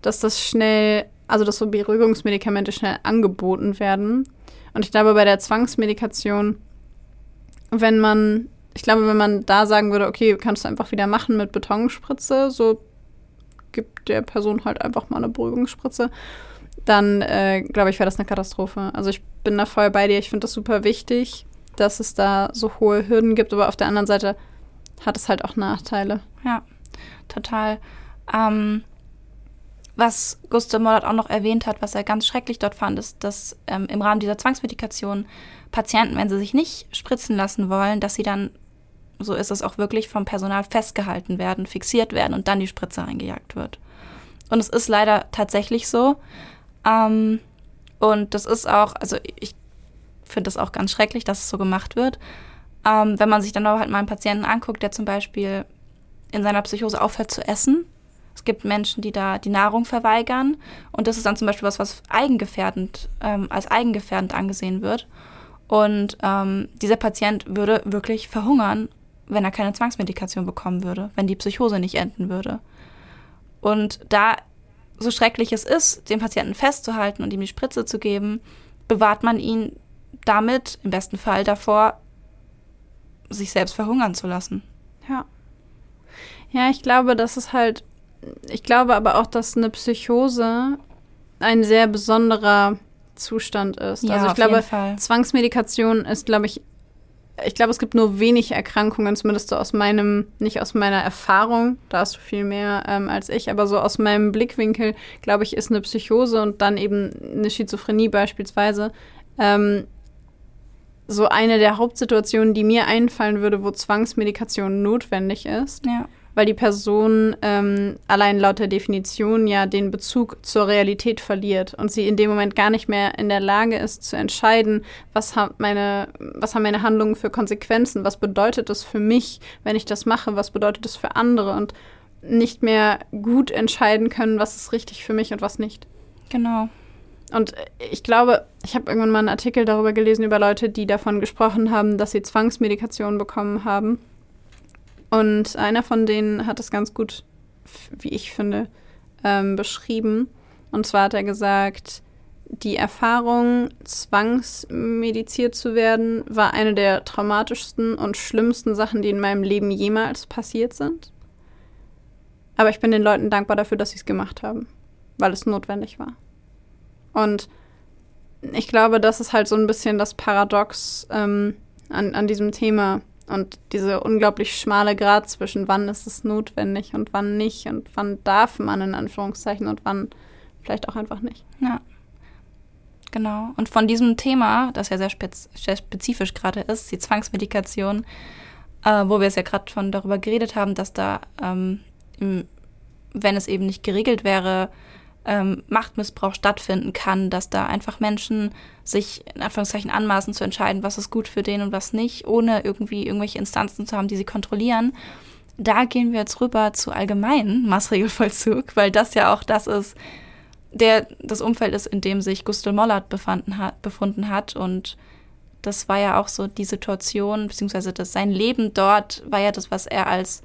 dass das schnell, also dass so Beruhigungsmedikamente schnell angeboten werden. Und ich glaube, bei der Zwangsmedikation wenn man, ich glaube, wenn man da sagen würde, okay, kannst du einfach wieder machen mit Betonspritze, so gibt der Person halt einfach mal eine Beruhigungsspritze, dann äh, glaube ich, wäre das eine Katastrophe. Also ich bin da voll bei dir. Ich finde das super wichtig, dass es da so hohe Hürden gibt, aber auf der anderen Seite hat es halt auch Nachteile. Ja, total. Ähm, was Gustav Mollert auch noch erwähnt hat, was er ganz schrecklich dort fand, ist, dass ähm, im Rahmen dieser Zwangsmedikation Patienten, wenn sie sich nicht spritzen lassen wollen, dass sie dann, so ist es auch wirklich, vom Personal festgehalten werden, fixiert werden und dann die Spritze eingejagt wird. Und es ist leider tatsächlich so. Ähm, und das ist auch, also ich finde das auch ganz schrecklich, dass es so gemacht wird. Ähm, wenn man sich dann aber halt mal einen Patienten anguckt, der zum Beispiel in seiner Psychose aufhört zu essen. Es gibt Menschen, die da die Nahrung verweigern. Und das ist dann zum Beispiel was, was eigengefährdend, ähm, als eigengefährdend angesehen wird. Und ähm, dieser Patient würde wirklich verhungern, wenn er keine Zwangsmedikation bekommen würde, wenn die Psychose nicht enden würde. Und da so schrecklich es ist, den Patienten festzuhalten und ihm die Spritze zu geben, bewahrt man ihn damit im besten Fall davor, sich selbst verhungern zu lassen. Ja. Ja, ich glaube, das ist halt, ich glaube aber auch, dass eine Psychose ein sehr besonderer Zustand ist. Ja, also ich glaube, Zwangsmedikation ist, glaube ich, ich glaube, es gibt nur wenig Erkrankungen, zumindest so aus meinem, nicht aus meiner Erfahrung, da hast du viel mehr ähm, als ich, aber so aus meinem Blickwinkel, glaube ich, ist eine Psychose und dann eben eine Schizophrenie beispielsweise ähm, so eine der Hauptsituationen, die mir einfallen würde, wo Zwangsmedikation notwendig ist. Ja weil die Person ähm, allein laut der Definition ja den Bezug zur Realität verliert und sie in dem Moment gar nicht mehr in der Lage ist zu entscheiden, was, hat meine, was haben meine Handlungen für Konsequenzen, was bedeutet das für mich, wenn ich das mache, was bedeutet das für andere und nicht mehr gut entscheiden können, was ist richtig für mich und was nicht. Genau. Und ich glaube, ich habe irgendwann mal einen Artikel darüber gelesen über Leute, die davon gesprochen haben, dass sie Zwangsmedikation bekommen haben und einer von denen hat es ganz gut, wie ich finde, ähm, beschrieben. Und zwar hat er gesagt, die Erfahrung, zwangsmediziert zu werden, war eine der traumatischsten und schlimmsten Sachen, die in meinem Leben jemals passiert sind. Aber ich bin den Leuten dankbar dafür, dass sie es gemacht haben, weil es notwendig war. Und ich glaube, das ist halt so ein bisschen das Paradox ähm, an, an diesem Thema, und diese unglaublich schmale Grad zwischen wann ist es notwendig und wann nicht und wann darf man in Anführungszeichen und wann vielleicht auch einfach nicht. Ja. Genau. Und von diesem Thema, das ja sehr, spez sehr spezifisch gerade ist, die Zwangsmedikation, äh, wo wir es ja gerade schon darüber geredet haben, dass da, ähm, im, wenn es eben nicht geregelt wäre, ähm, Machtmissbrauch stattfinden kann, dass da einfach Menschen sich in Anführungszeichen anmaßen zu entscheiden, was ist gut für den und was nicht, ohne irgendwie irgendwelche Instanzen zu haben, die sie kontrollieren. Da gehen wir jetzt rüber zu allgemeinen Maßregelvollzug, weil das ja auch das ist, der das Umfeld ist, in dem sich Gustl Mollert befanden hat, befunden hat und das war ja auch so die Situation, beziehungsweise das, sein Leben dort war ja das, was er als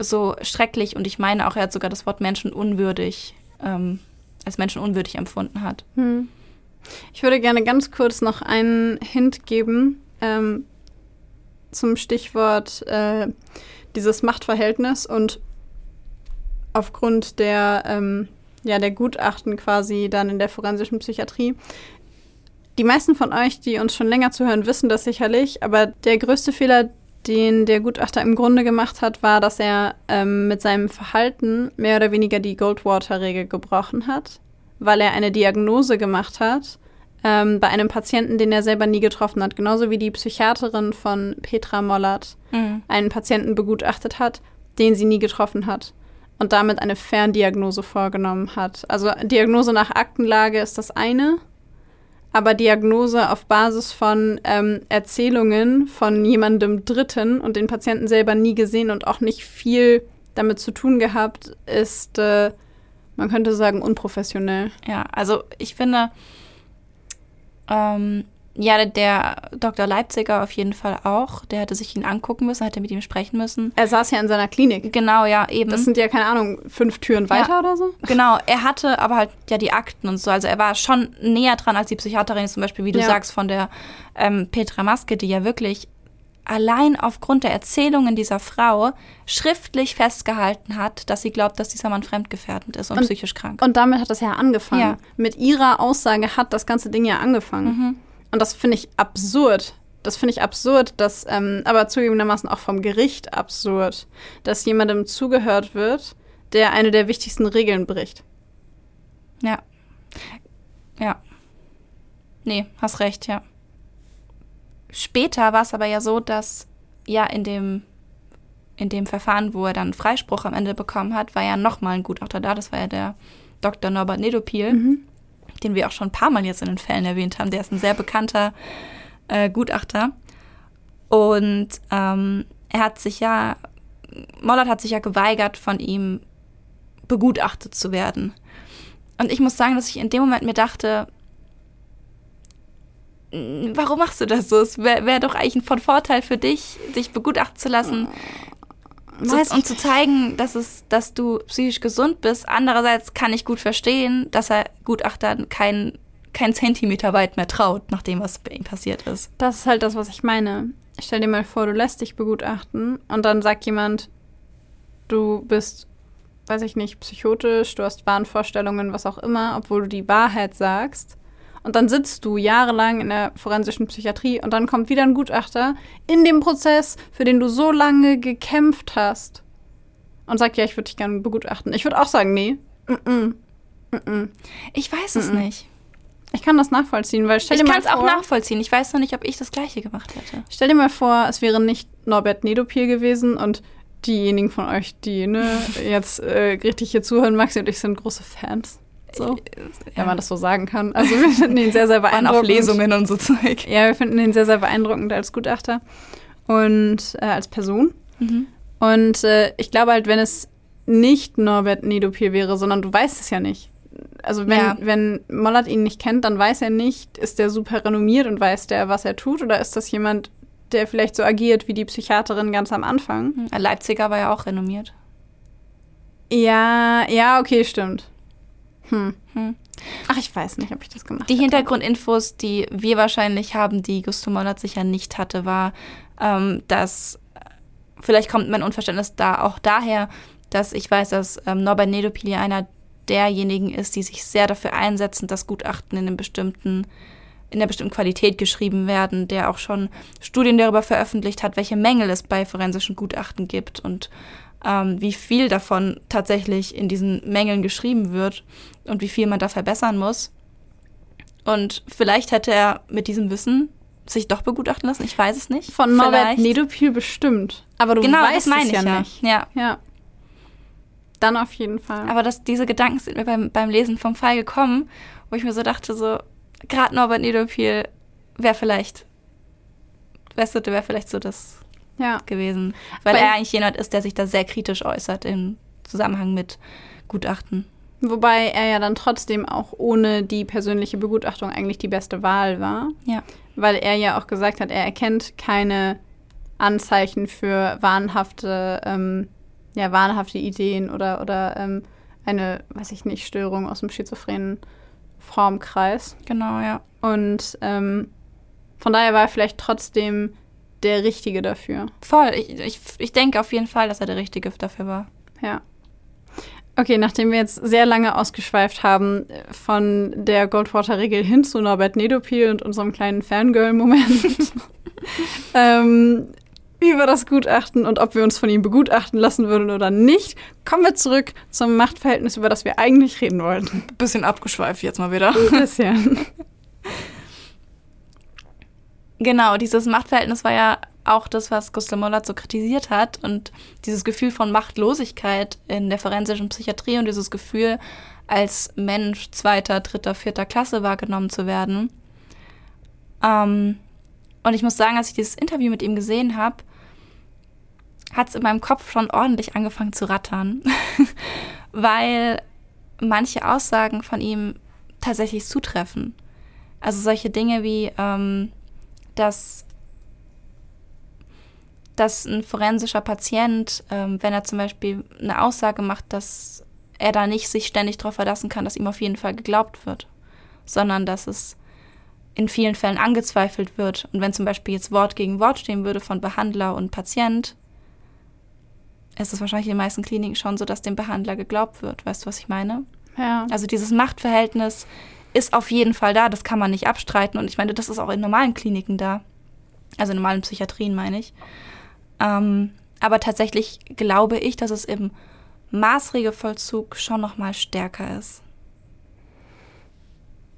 so schrecklich und ich meine auch, er hat sogar das Wort menschenunwürdig ähm, als menschenunwürdig empfunden hat. Hm. Ich würde gerne ganz kurz noch einen Hint geben ähm, zum Stichwort äh, dieses Machtverhältnis und aufgrund der, ähm, ja, der Gutachten quasi dann in der forensischen Psychiatrie. Die meisten von euch, die uns schon länger zuhören, wissen das sicherlich, aber der größte Fehler, den der Gutachter im Grunde gemacht hat, war, dass er ähm, mit seinem Verhalten mehr oder weniger die Goldwater-Regel gebrochen hat, weil er eine Diagnose gemacht hat ähm, bei einem Patienten, den er selber nie getroffen hat. Genauso wie die Psychiaterin von Petra Mollert Mhm. einen Patienten begutachtet hat, den sie nie getroffen hat und damit eine Ferndiagnose vorgenommen hat. Also Diagnose nach Aktenlage ist das eine, aber Diagnose auf Basis von ähm, Erzählungen von jemandem Dritten und den Patienten selber nie gesehen und auch nicht viel damit zu tun gehabt, ist, äh, man könnte sagen, unprofessionell. Ja, also ich finde, ähm, ja, der Dr. Leipziger auf jeden Fall auch. Der hätte sich ihn angucken müssen, hätte mit ihm sprechen müssen. Er saß ja in seiner Klinik. Genau, ja, eben. Das sind ja, keine Ahnung, fünf Türen weiter Ja. oder so? Genau, er hatte aber halt ja die Akten und so. Also er war schon näher dran als die Psychiaterin, zum Beispiel, wie du Ja. sagst, von der ähm, Petra Maske, die ja wirklich allein aufgrund der Erzählungen dieser Frau schriftlich festgehalten hat, dass sie glaubt, dass dieser Mann fremdgefährdend ist und, Und- psychisch krank. Und damit hat das ja angefangen. Ja. Mit ihrer Aussage hat das ganze Ding ja angefangen. Und das finde ich absurd. Das finde ich absurd, dass, ähm, aber zugegebenermaßen auch vom Gericht absurd, dass jemandem zugehört wird, der eine der wichtigsten Regeln bricht. Ja. Ja. Nee, hast recht, ja. Später war es aber ja so, dass ja in dem, in dem Verfahren, wo er dann Freispruch am Ende bekommen hat, war ja nochmal ein Gutachter da. Das war ja der Dr. Norbert Nedopil, den wir auch schon ein paar Mal jetzt in den Fällen erwähnt haben. Der ist ein sehr bekannter äh, Gutachter. Und ähm, er hat sich ja, Mollert hat sich ja geweigert, von ihm begutachtet zu werden. Und ich muss sagen, dass ich in dem Moment mir dachte, "Mm, warum machst du das so? Es wäre wär doch eigentlich von Vorteil für dich, dich begutachten zu lassen ich und zu zeigen, dass, es, dass du psychisch gesund bist. Andererseits kann ich gut verstehen, dass er Gutachtern kein, kein Zentimeter weit mehr traut, nach dem, was bei ihm passiert ist. Das ist halt das, was ich meine. Stell dir mal vor, du lässt dich begutachten und dann sagt jemand, du bist, weiß ich nicht, psychotisch, du hast Wahnvorstellungen, was auch immer, obwohl du die Wahrheit sagst. Und dann sitzt du jahrelang in der forensischen Psychiatrie und dann kommt wieder ein Gutachter in dem Prozess, für den du so lange gekämpft hast. Und sagt, ja, ich würde dich gerne begutachten. Ich würde auch sagen, nee. Mm-mm. Mm-mm. Ich weiß es nicht. Ich kann das nachvollziehen, weil stell Ich dir mal kann es auch nachvollziehen. Ich weiß noch nicht, ob ich das Gleiche gemacht hätte. Stell dir mal vor, es wäre nicht Norbert Nedopil gewesen und diejenigen von euch, die ne, jetzt äh, richtig hier zuhören, Maxi und ich sind große Fans. So, wenn man das so sagen kann. Also wir finden ihn sehr, sehr beeindruckend. auf Lesungen und so Zeug. Ja, wir finden ihn sehr, sehr beeindruckend als Gutachter und äh, als Person. Mhm. Und äh, ich glaube halt, wenn es nicht Norbert Nedopil wäre, sondern du weißt es ja nicht. Also wenn, Ja. wenn Mollert ihn nicht kennt, dann weiß er nicht, ist der super renommiert und weiß der, was er tut, oder ist das jemand, der vielleicht so agiert wie die Psychiaterin ganz am Anfang? Leipziger war ja auch renommiert. Ja, ja, okay, stimmt. Hm. Hm. Ach, ich weiß nicht, ob ich das gemacht Die hätte. Hintergrundinfos, die wir wahrscheinlich haben, die Gusto Mollert sicher nicht hatte, war, ähm, dass vielleicht kommt mein Unverständnis da auch daher, dass ich weiß, dass ähm, Norbert Nedopil ja einer derjenigen ist, die sich sehr dafür einsetzen, dass Gutachten in einem bestimmten in der bestimmten Qualität geschrieben werden, der auch schon Studien darüber veröffentlicht hat, welche Mängel es bei forensischen Gutachten gibt und ähm, wie viel davon tatsächlich in diesen Mängeln geschrieben wird und wie viel man da verbessern muss. Und vielleicht hätte er mit diesem Wissen sich doch begutachten lassen. Ich weiß es nicht. Von Norbert. Nedopil bestimmt. Aber du Genau, weißt das meine es ich ja, ja. nicht. Ja. Ja. Dann auf jeden Fall. Aber das, diese Gedanken sind mir beim, beim Lesen vom Fall gekommen, wo ich mir so dachte, so, gerade Norbert Nedopil wäre vielleicht, weißt du, der wäre vielleicht so das ja. gewesen. Weil Weil- er eigentlich jemand ist, der sich da sehr kritisch äußert im Zusammenhang mit Gutachten. Wobei er ja dann trotzdem auch ohne die persönliche Begutachtung eigentlich die beste Wahl war. Ja. Weil er ja auch gesagt hat, er erkennt keine Anzeichen für wahnhafte, ähm, ja, wahnhafte Ideen oder, oder ähm, eine, weiß ich nicht, Störung aus dem schizophrenen Formkreis. Genau, ja. Und ähm, von daher war er vielleicht trotzdem der Richtige dafür. Voll. Ich, ich, ich denke auf jeden Fall, dass er der Richtige dafür war. Ja. Okay, nachdem wir jetzt sehr lange ausgeschweift haben äh, von der Goldwater-Regel hin zu Norbert Nedopil und unserem kleinen Fangirl-Moment, ähm, über das Gutachten und ob wir uns von ihm begutachten lassen würden oder nicht, kommen wir zurück zum Machtverhältnis, über das wir eigentlich reden wollten. Bisschen abgeschweift jetzt mal wieder. Ein bisschen. Genau, dieses Machtverhältnis war ja auch das, was Gustav Mollert so kritisiert hat und dieses Gefühl von Machtlosigkeit in der forensischen Psychiatrie und dieses Gefühl, als Mensch zweiter, dritter, vierter Klasse wahrgenommen zu werden. Ähm, und ich muss sagen, als ich dieses Interview mit ihm gesehen habe, hat es in meinem Kopf schon ordentlich angefangen zu rattern, weil manche Aussagen von ihm tatsächlich zutreffen. Also solche Dinge wie, ähm, dass, dass ein forensischer Patient, ähm, wenn er zum Beispiel eine Aussage macht, dass er da nicht sich ständig darauf verlassen kann, dass ihm auf jeden Fall geglaubt wird, sondern dass es in vielen Fällen angezweifelt wird. Und wenn zum Beispiel jetzt Wort gegen Wort stehen würde von Behandler und Patient, ist es wahrscheinlich in den meisten Kliniken schon so, dass dem Behandler geglaubt wird. Weißt du, was ich meine? Ja. Also dieses Machtverhältnis ist auf jeden Fall da, das kann man nicht abstreiten. Und ich meine, das ist auch in normalen Kliniken da. Also in normalen Psychiatrien, meine ich. Ähm, aber tatsächlich glaube ich, dass es im Maßregelvollzug schon noch mal stärker ist.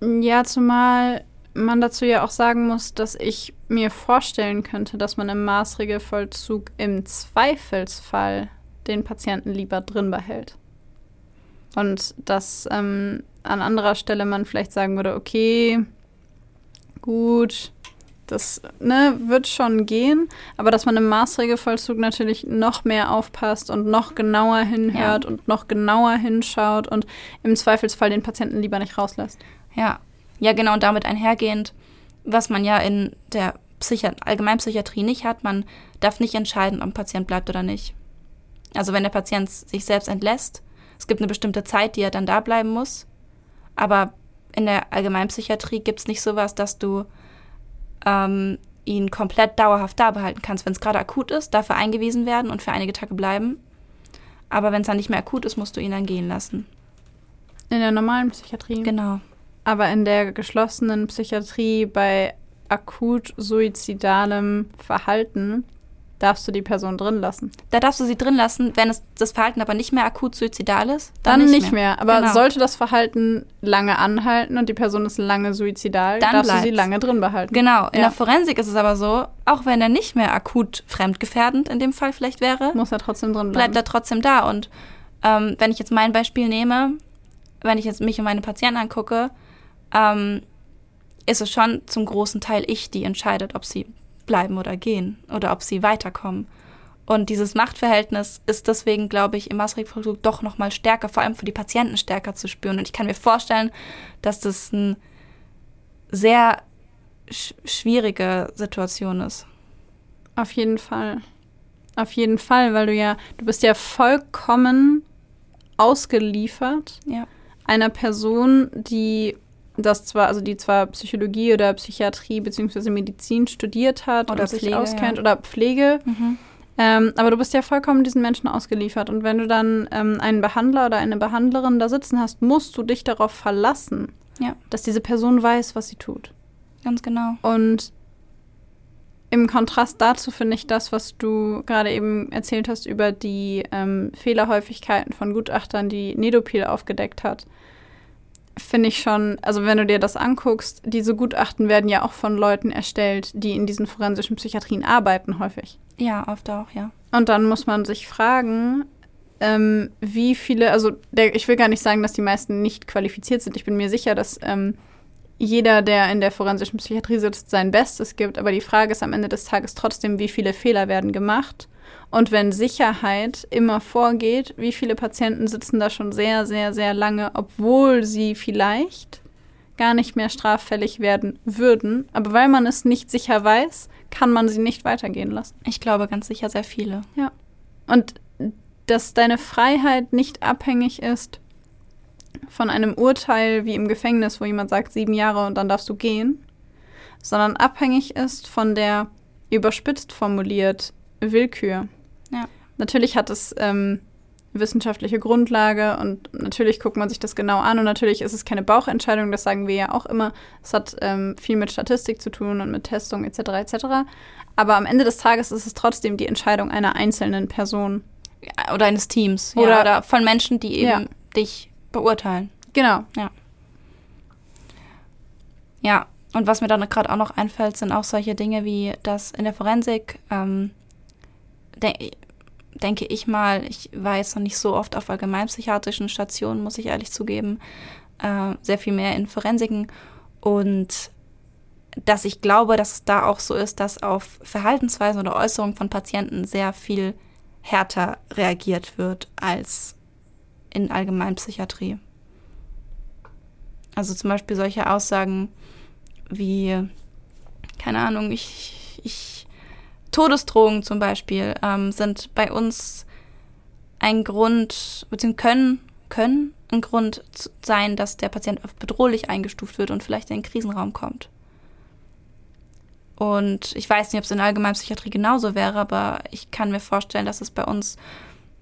Ja, zumal man dazu ja auch sagen muss, dass ich mir vorstellen könnte, dass man im Maßregelvollzug im Zweifelsfall den Patienten lieber drin behält. Und dass ähm, an anderer Stelle man vielleicht sagen würde, okay, gut, das ne, wird schon gehen, aber dass man im Maßregelvollzug natürlich noch mehr aufpasst und noch genauer hinhört Ja. und noch genauer hinschaut und im Zweifelsfall den Patienten lieber nicht rauslässt. Ja, ja, genau, und damit einhergehend, was man ja in der Psychi Allgemeinpsychiatrie nicht hat, man darf nicht entscheiden, ob ein Patient bleibt oder nicht. Also wenn der Patient sich selbst entlässt, es gibt eine bestimmte Zeit, die er dann da bleiben muss, aber in der Allgemeinpsychiatrie gibt es nicht sowas, dass du ähm, ihn komplett dauerhaft da behalten kannst. Wenn es gerade akut ist, darf er eingewiesen werden und für einige Tage bleiben. Aber wenn es dann nicht mehr akut ist, musst du ihn dann gehen lassen. In der normalen Psychiatrie. Genau. Aber in der geschlossenen Psychiatrie bei akut suizidalem Verhalten darfst du die Person drin lassen. Da darfst du sie drin lassen, wenn es das Verhalten aber nicht mehr akut suizidal ist. Dann, nicht, mehr. Aber Genau. sollte das Verhalten lange anhalten und die Person ist lange suizidal, Dann darfst du sie bleibt's. lange drin behalten. Genau, in Ja. der Forensik ist es aber so, auch wenn er nicht mehr akut fremdgefährdend in dem Fall vielleicht wäre, Muss er trotzdem drin bleibt bleiben. er trotzdem da. Und ähm, wenn ich jetzt mein Beispiel nehme, wenn ich jetzt mich und meine Patienten angucke, ähm, ist es schon zum großen Teil ich, die entscheidet, ob sie bleiben oder gehen oder ob sie weiterkommen. Und dieses Machtverhältnis ist deswegen, glaube ich, im Maßregelvollzug doch noch mal stärker, vor allem für die Patienten stärker zu spüren. Und ich kann mir vorstellen, dass das eine sehr sch schwierige Situation ist. Auf jeden Fall. Auf jeden Fall, weil du ja, du bist ja vollkommen ausgeliefert Ja. einer Person, die das zwar, also die zwar Psychologie oder Psychiatrie beziehungsweise Medizin studiert hat Oder sich Pflege, auskennt ja. oder Pflege, Mhm. ähm, aber du bist ja vollkommen diesen Menschen ausgeliefert. Und wenn du dann ähm, einen Behandler oder eine Behandlerin da sitzen hast, musst du dich darauf verlassen, Ja. dass diese Person weiß, was sie tut. Ganz genau. Und im Kontrast dazu finde ich das, was du gerade eben erzählt hast über die ähm, Fehlerhäufigkeiten von Gutachtern, die Nedopil aufgedeckt hat, finde ich schon, also wenn du dir das anguckst, diese Gutachten werden ja auch von Leuten erstellt, die in diesen forensischen Psychiatrien arbeiten häufig. Ja, oft auch, ja. Und dann muss man sich fragen, ähm, wie viele, also der, ich will gar nicht sagen, dass die meisten nicht qualifiziert sind. Ich bin mir sicher, dass ähm, jeder, der in der forensischen Psychiatrie sitzt, sein Bestes gibt. Aber die Frage ist am Ende des Tages trotzdem, wie viele Fehler werden gemacht. Und wenn Sicherheit immer vorgeht, wie viele Patienten sitzen da schon sehr, sehr, sehr lange, obwohl sie vielleicht gar nicht mehr straffällig werden würden. Aber weil man es nicht sicher weiß, kann man sie nicht weitergehen lassen. Ich glaube ganz sicher sehr viele. Und dass deine Freiheit nicht abhängig ist von einem Urteil wie im Gefängnis, wo jemand sagt sieben Jahre und dann darfst du gehen, sondern abhängig ist von der überspitzt formuliert Willkür. Ja. Natürlich hat es ähm, wissenschaftliche Grundlage und natürlich guckt man sich das genau an und natürlich ist es keine Bauchentscheidung, das sagen wir ja auch immer. Es hat ähm, viel mit Statistik zu tun und mit Testung etc. etc. Aber am Ende des Tages ist es trotzdem die Entscheidung einer einzelnen Person. Ja, oder eines Teams. Oder- ja, oder von Menschen, die eben Ja. dich beurteilen. Genau. Ja, und was mir dann gerade auch noch einfällt, sind auch solche Dinge wie, dass in der Forensik, ähm, de denke ich mal, ich war jetzt noch nicht so oft auf allgemeinpsychiatrischen Stationen, muss ich ehrlich zugeben, äh, sehr viel mehr in Forensiken und dass ich glaube, dass es da auch so ist, dass auf Verhaltensweisen oder Äußerungen von Patienten sehr viel härter reagiert wird als in Allgemeinpsychiatrie. Also zum Beispiel solche Aussagen wie, keine Ahnung, ich, ich Todesdrohungen zum Beispiel ähm, sind bei uns ein Grund, beziehungsweise können, können ein Grund sein, dass der Patient als bedrohlich eingestuft wird und vielleicht in den Krisenraum kommt. Und ich weiß nicht, ob es in der Allgemeinpsychiatrie genauso wäre, aber ich kann mir vorstellen, dass es bei uns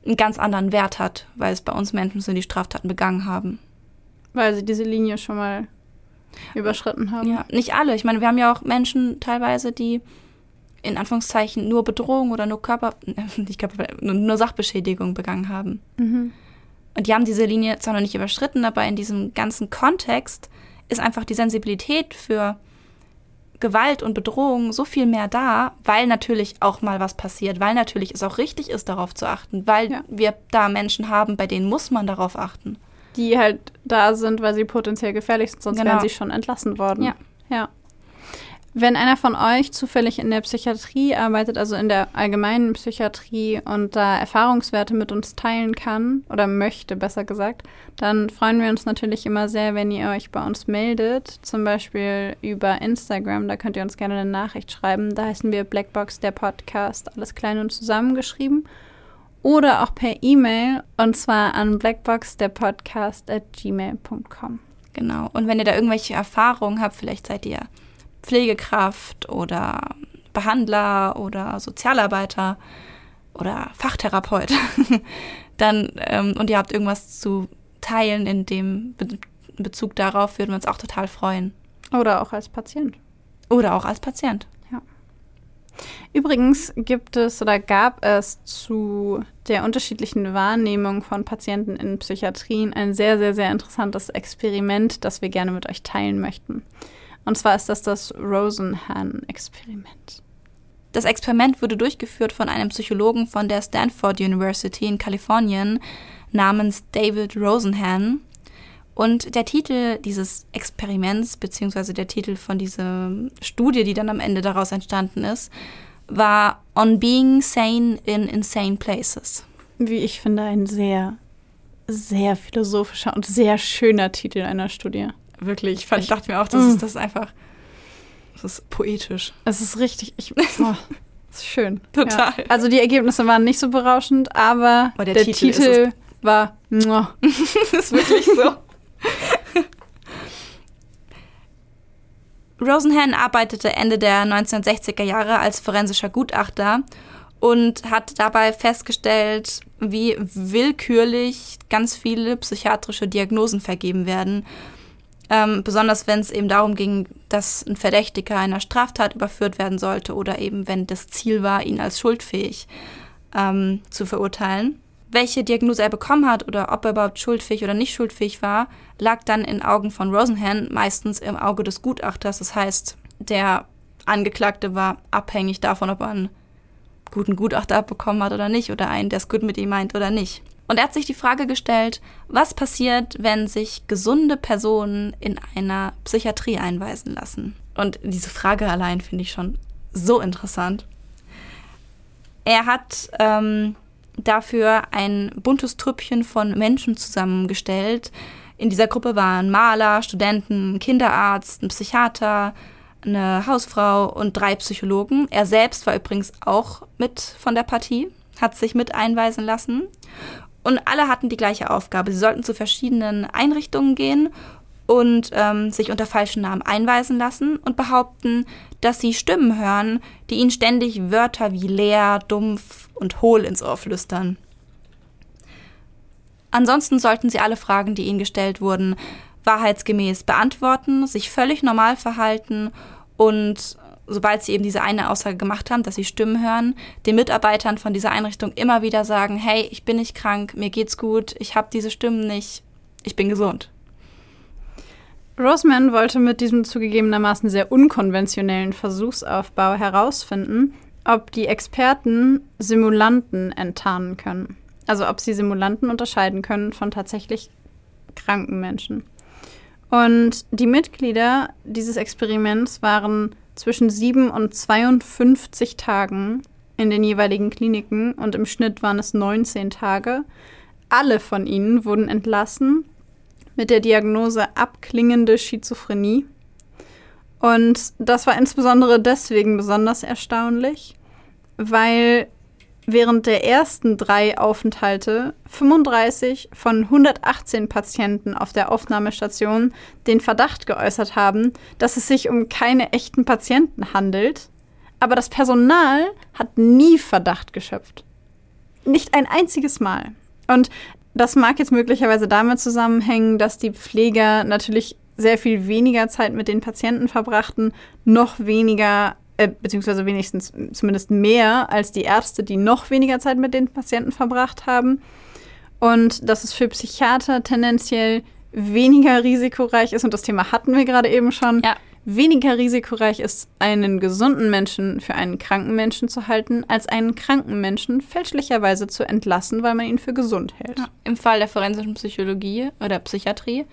einen ganz anderen Wert hat, weil es bei uns Menschen sind, die Straftaten begangen haben. Weil sie diese Linie schon mal überschritten haben. Ja, nicht alle. Ich meine, wir haben ja auch Menschen teilweise, die in Anführungszeichen nur Bedrohung oder nur Körper, nicht Körper, nur, nur Sachbeschädigung begangen haben. Mhm. Und die haben diese Linie zwar noch nicht überschritten, aber in diesem ganzen Kontext ist einfach die Sensibilität für Gewalt und Bedrohung so viel mehr da, weil natürlich auch mal was passiert, weil natürlich es auch richtig ist, darauf zu achten, weil Ja. wir da Menschen haben, bei denen muss man darauf achten. Die halt da sind, weil sie potenziell gefährlich sind, sonst Genau. wären sie schon entlassen worden. Ja. ja. Wenn einer von euch zufällig in der Psychiatrie arbeitet, also in der allgemeinen Psychiatrie und da Erfahrungswerte mit uns teilen kann oder möchte, besser gesagt, dann freuen wir uns natürlich immer sehr, wenn ihr euch bei uns meldet, zum Beispiel über Instagram. Da könnt ihr uns gerne eine Nachricht schreiben. Da heißen wir Blackbox der Podcast, alles klein und zusammengeschrieben. Oder auch per E-Mail und zwar an blackboxderpodcast at gmail.com. Genau. Und wenn ihr da irgendwelche Erfahrungen habt, vielleicht seid ihr Pflegekraft oder Behandler oder Sozialarbeiter oder Fachtherapeut, dann ähm, und ihr habt irgendwas zu teilen in dem Be Bezug darauf, würden wir uns auch total freuen. Oder auch als Patient. Oder auch als Patient. Übrigens gibt es oder gab es zu der unterschiedlichen Wahrnehmung von Patienten in Psychiatrien ein sehr, sehr, sehr interessantes Experiment, das wir gerne mit euch teilen möchten. Und zwar ist das das Rosenhan-Experiment. Das Experiment wurde durchgeführt von einem Psychologen von der Stanford University in Kalifornien namens David Rosenhan. Und der Titel dieses Experiments, beziehungsweise der Titel von dieser Studie, die dann am Ende daraus entstanden ist, war On Being Sane in Insane Places. Wie ich finde, ein sehr, sehr philosophischer und sehr schöner Titel einer Studie. Wirklich, ich fand, dachte mir auch, das Mm. ist das einfach, das ist poetisch. Es ist richtig, ich, oh, ist schön. Total. Ja. Also die Ergebnisse waren nicht so berauschend, aber Aber der der, Titel Titel, ist war ist wirklich so. Rosenhan arbeitete Ende der 1960er Jahre als forensischer Gutachter und hat dabei festgestellt, wie willkürlich ganz viele psychiatrische Diagnosen vergeben werden. Ähm, besonders wenn es eben darum ging, dass ein Verdächtiger einer Straftat überführt werden sollte oder eben wenn das Ziel war, ihn als schuldfähig ähm, zu verurteilen. Welche Diagnose er bekommen hat oder ob er überhaupt schuldfähig oder nicht schuldfähig war, lag dann in Augen von Rosenhan meistens im Auge des Gutachters. Das heißt, der Angeklagte war abhängig davon, ob er einen guten Gutachter bekommen hat oder nicht oder einen, der es gut mit ihm meint oder nicht. Und er hat sich die Frage gestellt, was passiert, wenn sich gesunde Personen in einer Psychiatrie einweisen lassen? Und diese Frage allein finde ich schon so interessant. Er hat ähm, dafür ein buntes Trüppchen von Menschen zusammengestellt. In dieser Gruppe waren Maler, Studenten, Kinderarzt, ein Psychiater, eine Hausfrau und drei Psychologen. Er selbst war übrigens auch mit von der Partie, hat sich mit einweisen lassen. Und alle hatten die gleiche Aufgabe. Sie sollten zu verschiedenen Einrichtungen gehen und ähm, sich unter falschen Namen einweisen lassen und behaupten, dass sie Stimmen hören, die ihnen ständig Wörter wie leer, dumpf und hohl ins Ohr flüstern. Ansonsten sollten sie alle Fragen, die ihnen gestellt wurden, wahrheitsgemäß beantworten, sich völlig normal verhalten und sobald sie eben diese eine Aussage gemacht haben, dass sie Stimmen hören, den Mitarbeitern von dieser Einrichtung immer wieder sagen, hey, ich bin nicht krank, mir geht's gut, ich habe diese Stimmen nicht, ich bin gesund. Roseman wollte mit diesem zugegebenermaßen sehr unkonventionellen Versuchsaufbau herausfinden, ob die Experten Simulanten enttarnen können. Also ob sie Simulanten unterscheiden können von tatsächlich kranken Menschen. Und die Mitglieder dieses Experiments waren zwischen 7 und 52 Tagen in den jeweiligen Kliniken und im Schnitt waren es 19 Tage. Alle von ihnen wurden entlassen mit der Diagnose abklingende Schizophrenie. Und das war insbesondere deswegen besonders erstaunlich, weil während der ersten drei Aufenthalte 35 von 118 Patienten auf der Aufnahmestation den Verdacht geäußert haben, dass es sich um keine echten Patienten handelt. Aber das Personal hat nie Verdacht geschöpft. Nicht ein einziges Mal. Und das mag jetzt möglicherweise damit zusammenhängen, dass die Pfleger natürlich sehr viel weniger Zeit mit den Patienten verbrachten, noch weniger, äh, beziehungsweise wenigstens zumindest mehr als die Ärzte, die noch weniger Zeit mit den Patienten verbracht haben. Und dass es für Psychiater tendenziell weniger risikoreich ist, und das Thema hatten wir gerade eben schon, ja weniger risikoreich ist, einen gesunden Menschen für einen kranken Menschen zu halten, als einen kranken Menschen fälschlicherweise zu entlassen, weil man ihn für gesund hält. Ja, Im Fall der forensischen Psychologie oder Psychiatrie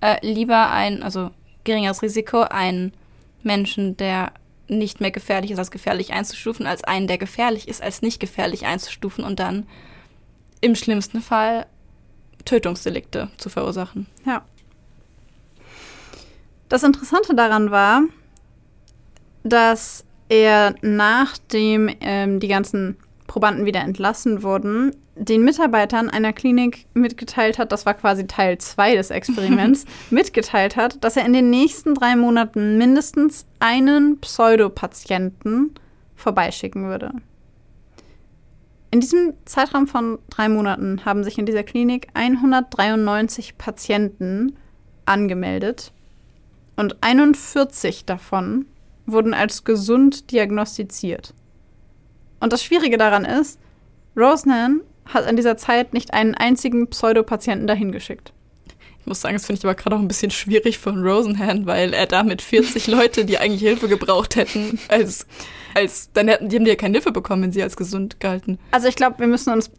äh, lieber ein, also geringeres Risiko, einen Menschen, der nicht mehr gefährlich ist, als gefährlich einzustufen, als einen, der gefährlich ist, als nicht gefährlich einzustufen und dann im schlimmsten Fall Tötungsdelikte zu verursachen. Ja. Das Interessante daran war, dass er nachdem ähm, die ganzen Probanden wieder entlassen wurden, den Mitarbeitern einer Klinik mitgeteilt hat, das war quasi Teil 2 des Experiments, mitgeteilt hat, dass er in den nächsten drei Monaten mindestens einen Pseudopatienten vorbeischicken würde. In diesem Zeitraum von drei Monaten haben sich in dieser Klinik 193 Patienten angemeldet und 41 davon wurden als gesund diagnostiziert. Und das Schwierige daran ist, Rosenan hat an dieser Zeit nicht einen einzigen Pseudopatienten dahin geschickt. Ich muss sagen, das finde ich aber gerade auch ein bisschen schwierig von Rosenhan, weil er damit 40 Leute, die eigentlich Hilfe gebraucht hätten, als, als dann hätten die haben die ja keine Hilfe bekommen, wenn sie als gesund galten. Also ich glaube, wir müssen uns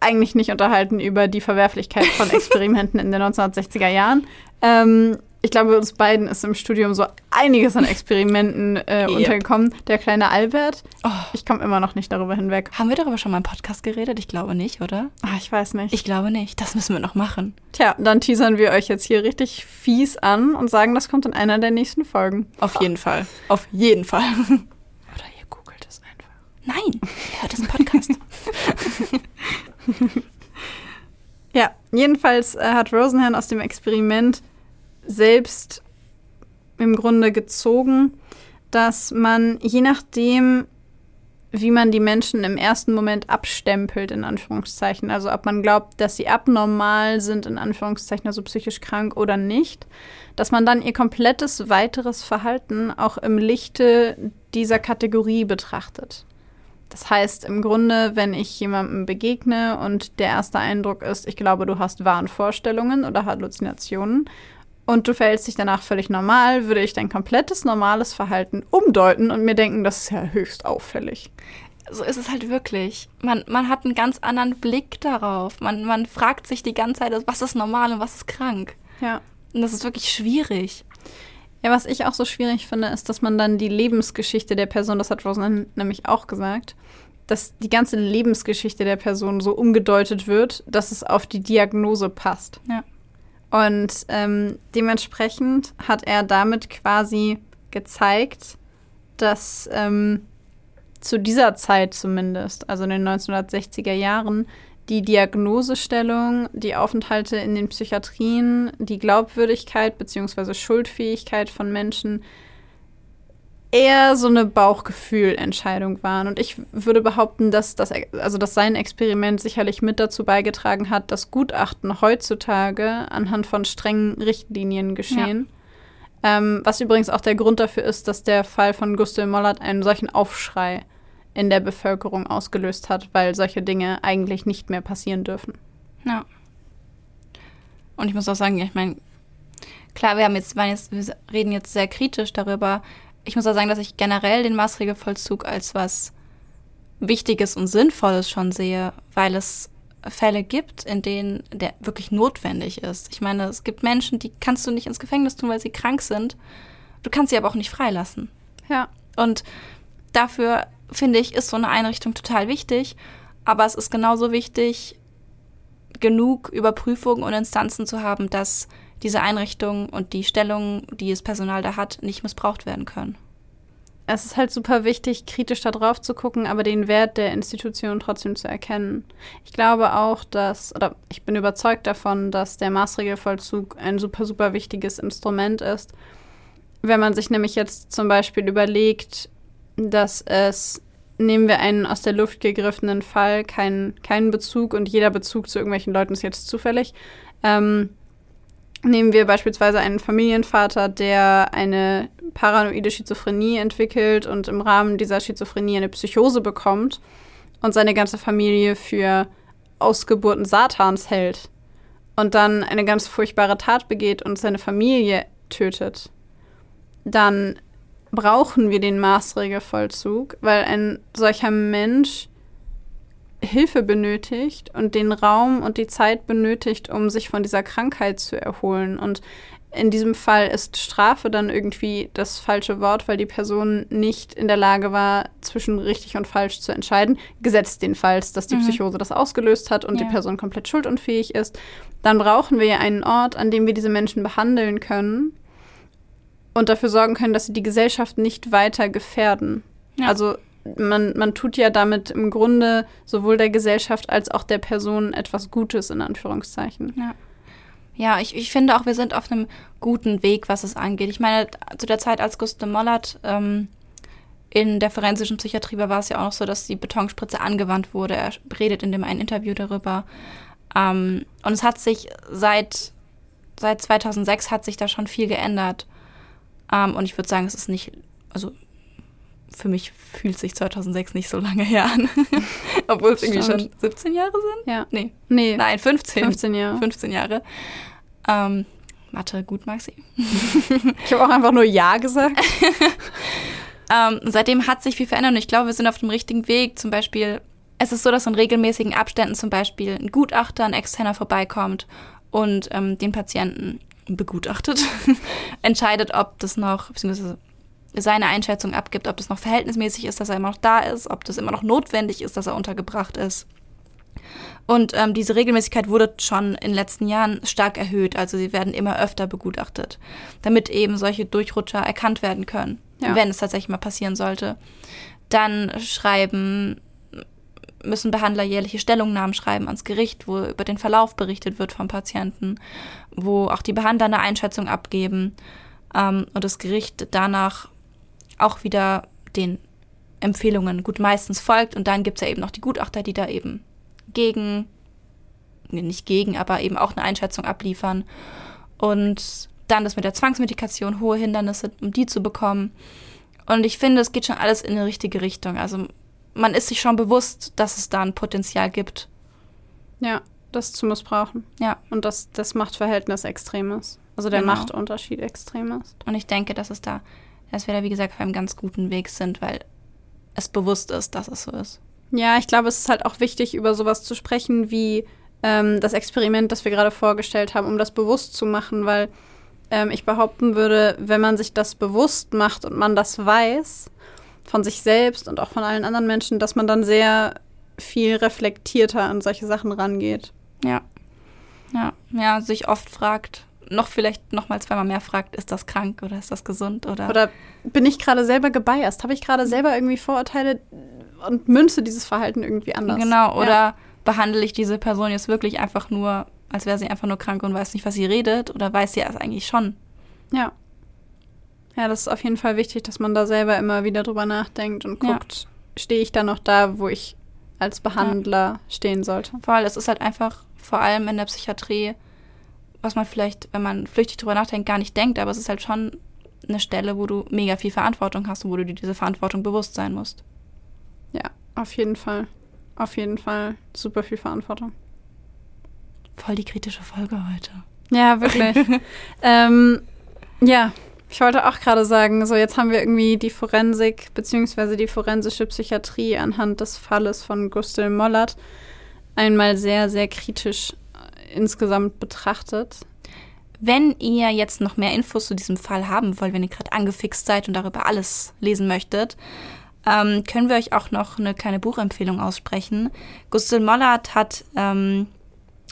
eigentlich nicht unterhalten über die Verwerflichkeit von Experimenten in den 1960er Jahren. Ähm, ich glaube, uns beiden ist im Studium so einiges an Experimenten äh, yep. untergekommen. Der kleine Albert, oh. ich komme immer noch nicht darüber hinweg. Haben wir darüber schon mal im Podcast geredet? Ich glaube nicht, oder? Ach, ich weiß nicht. Ich glaube nicht. Das müssen wir noch machen. Tja, dann teasern wir euch jetzt hier richtig fies an und sagen, das kommt in einer der nächsten Folgen. Auf jeden Fall. Auf jeden Fall. Oder ihr googelt es einfach. Nein, ihr hört es im Podcast. ja, jedenfalls äh, hat Rosenhan aus dem Experiment selbst im Grunde gezogen, dass man je nachdem, wie man die Menschen im ersten Moment abstempelt, in Anführungszeichen, also ob man glaubt, dass sie abnormal sind, in Anführungszeichen, also psychisch krank oder nicht, dass man dann ihr komplettes weiteres Verhalten auch im Lichte dieser Kategorie betrachtet. Das heißt, im Grunde, wenn ich jemandem begegne und der erste Eindruck ist, ich glaube, du hast Wahnvorstellungen oder Halluzinationen und du verhältst dich danach völlig normal, würde ich dein komplettes normales Verhalten umdeuten und mir denken, das ist ja höchst auffällig. So ist es halt wirklich. Man, man hat einen ganz anderen Blick darauf. Man, man fragt sich die ganze Zeit, was ist normal und was ist krank. Ja. Und das ist wirklich schwierig. Ja, was ich auch so schwierig finde, ist, dass man dann die Lebensgeschichte der Person, das hat Rosen nämlich auch gesagt, dass die ganze Lebensgeschichte der Person so umgedeutet wird, dass es auf die Diagnose passt. Ja. Und ähm, dementsprechend hat er damit quasi gezeigt, dass ähm, zu dieser Zeit zumindest, also in den 1960er Jahren, die Diagnosestellung, die Aufenthalte in den Psychiatrien, die Glaubwürdigkeit bzw. Schuldfähigkeit von Menschen eher so eine Bauchgefühlentscheidung waren. Und ich würde behaupten, dass, das, also dass sein Experiment sicherlich mit dazu beigetragen hat, dass Gutachten heutzutage anhand von strengen Richtlinien geschehen. Ja. Ähm, was übrigens auch der Grund dafür ist, dass der Fall von Gustave Mollert einen solchen Aufschrei in der Bevölkerung ausgelöst hat, weil solche Dinge eigentlich nicht mehr passieren dürfen. Ja. Und ich muss auch sagen, ich meine, klar, wir haben jetzt, jetzt, wir reden jetzt sehr kritisch darüber, ich muss auch sagen, dass ich generell den Maßregelvollzug als was Wichtiges und Sinnvolles schon sehe, weil es Fälle gibt, in denen der wirklich notwendig ist. Ich meine, es gibt Menschen, die kannst du nicht ins Gefängnis tun, weil sie krank sind. Du kannst sie aber auch nicht freilassen. Ja. Und dafür, finde ich, ist so eine Einrichtung total wichtig. Aber es ist genauso wichtig, genug Überprüfungen und Instanzen zu haben, dass diese Einrichtung und die Stellung, die das Personal da hat, nicht missbraucht werden können. Es ist halt super wichtig, kritisch da drauf zu gucken, aber den Wert der Institution trotzdem zu erkennen. Ich glaube auch, dass, oder ich bin überzeugt davon, dass der Maßregelvollzug ein super, super wichtiges Instrument ist. Wenn man sich nämlich jetzt zum Beispiel überlegt, dass es, nehmen wir einen aus der Luft gegriffenen Fall, keinen kein Bezug und jeder Bezug zu irgendwelchen Leuten ist jetzt zufällig, ähm, Nehmen wir beispielsweise einen Familienvater, der eine paranoide Schizophrenie entwickelt und im Rahmen dieser Schizophrenie eine Psychose bekommt und seine ganze Familie für Ausgeburten Satans hält und dann eine ganz furchtbare Tat begeht und seine Familie tötet, dann brauchen wir den Maßregelvollzug, weil ein solcher Mensch Hilfe benötigt und den Raum und die Zeit benötigt, um sich von dieser Krankheit zu erholen. Und in diesem Fall ist Strafe dann irgendwie das falsche Wort, weil die Person nicht in der Lage war, zwischen richtig und falsch zu entscheiden. Gesetzt den Fall, dass die mhm. Psychose das ausgelöst hat und ja. die Person komplett schuldunfähig ist. Dann brauchen wir ja einen Ort, an dem wir diese Menschen behandeln können und dafür sorgen können, dass sie die Gesellschaft nicht weiter gefährden. Ja. Also man, man tut ja damit im Grunde sowohl der Gesellschaft als auch der Person etwas Gutes, in Anführungszeichen. Ja. Ja, ich, ich finde auch, wir sind auf einem guten Weg, was es angeht. Ich meine, zu der Zeit, als Gustav Mollert ähm, in der forensischen Psychiatrie war, war es ja auch noch so, dass die Betonspritze angewandt wurde. Er redet in dem einen Interview darüber. Ähm, und es hat sich seit, seit 2006 hat sich da schon viel geändert. Ähm, und ich würde sagen, es ist nicht, also für mich fühlt sich 2006 nicht so lange her an. Obwohl es irgendwie schon 17 Jahre sind? Ja. Nee. nee. Nein, 15. 15 Jahre. 15 Jahre. Ähm, Mathe, gut, Maxi. ich habe auch einfach nur Ja gesagt. ähm, seitdem hat sich viel verändert und ich glaube, wir sind auf dem richtigen Weg. Zum Beispiel, es ist so, dass in regelmäßigen Abständen zum Beispiel ein Gutachter, ein Externer vorbeikommt und ähm, den Patienten begutachtet, entscheidet, ob das noch, beziehungsweise seine Einschätzung abgibt, ob das noch verhältnismäßig ist, dass er immer noch da ist, ob das immer noch notwendig ist, dass er untergebracht ist. Und ähm, diese Regelmäßigkeit wurde schon in den letzten Jahren stark erhöht. Also sie werden immer öfter begutachtet, damit eben solche Durchrutscher erkannt werden können, ja. wenn es tatsächlich mal passieren sollte. Dann schreiben, müssen Behandler jährliche Stellungnahmen schreiben ans Gericht, wo über den Verlauf berichtet wird vom Patienten, wo auch die Behandler eine Einschätzung abgeben ähm, und das Gericht danach auch wieder den Empfehlungen gut meistens folgt. Und dann gibt es ja eben noch die Gutachter, die da eben gegen, nee, nicht gegen, aber eben auch eine Einschätzung abliefern. Und dann das mit der Zwangsmedikation, hohe Hindernisse, um die zu bekommen. Und ich finde, es geht schon alles in die richtige Richtung. Also man ist sich schon bewusst, dass es da ein Potenzial gibt. Ja, das zu missbrauchen. Ja. Und dass das Machtverhältnis extrem ist. Also der genau. Machtunterschied extrem ist. Und ich denke, dass es da dass wir da, wie gesagt, auf einem ganz guten Weg sind, weil es bewusst ist, dass es so ist. Ja, ich glaube, es ist halt auch wichtig, über sowas zu sprechen, wie ähm, das Experiment, das wir gerade vorgestellt haben, um das bewusst zu machen, weil ähm, ich behaupten würde, wenn man sich das bewusst macht und man das weiß, von sich selbst und auch von allen anderen Menschen, dass man dann sehr viel reflektierter an solche Sachen rangeht. Ja. Ja, ja, sich oft fragt, noch vielleicht noch mal zweimal mehr fragt, ist das krank oder ist das gesund oder oder bin ich gerade selber gebiased? Habe ich gerade selber irgendwie Vorurteile und münze dieses Verhalten irgendwie anders? Genau, oder ja. behandle ich diese Person jetzt wirklich einfach nur, als wäre sie einfach nur krank und weiß nicht, was sie redet oder weiß sie es eigentlich schon? Ja. Ja, das ist auf jeden Fall wichtig, dass man da selber immer wieder drüber nachdenkt und guckt, ja. stehe ich da noch da, wo ich als Behandler ja. stehen sollte. Vor allem, es ist halt einfach, vor allem in der Psychiatrie, was man vielleicht, wenn man flüchtig drüber nachdenkt, gar nicht denkt, aber es ist halt schon eine Stelle, wo du mega viel Verantwortung hast und wo du dir diese Verantwortung bewusst sein musst. Ja, auf jeden Fall. Auf jeden Fall super viel Verantwortung. Voll die kritische Folge heute. Ja, wirklich. ähm, ja, ich wollte auch gerade sagen, so jetzt haben wir irgendwie die Forensik bzw. die forensische Psychiatrie anhand des Falles von Gustl Mollert einmal sehr, sehr kritisch insgesamt betrachtet. Wenn ihr jetzt noch mehr Infos zu diesem Fall haben wollt, wenn ihr gerade angefixt seid und darüber alles lesen möchtet, ähm, können wir euch auch noch eine kleine Buchempfehlung aussprechen. Gustl Mollert hat ähm,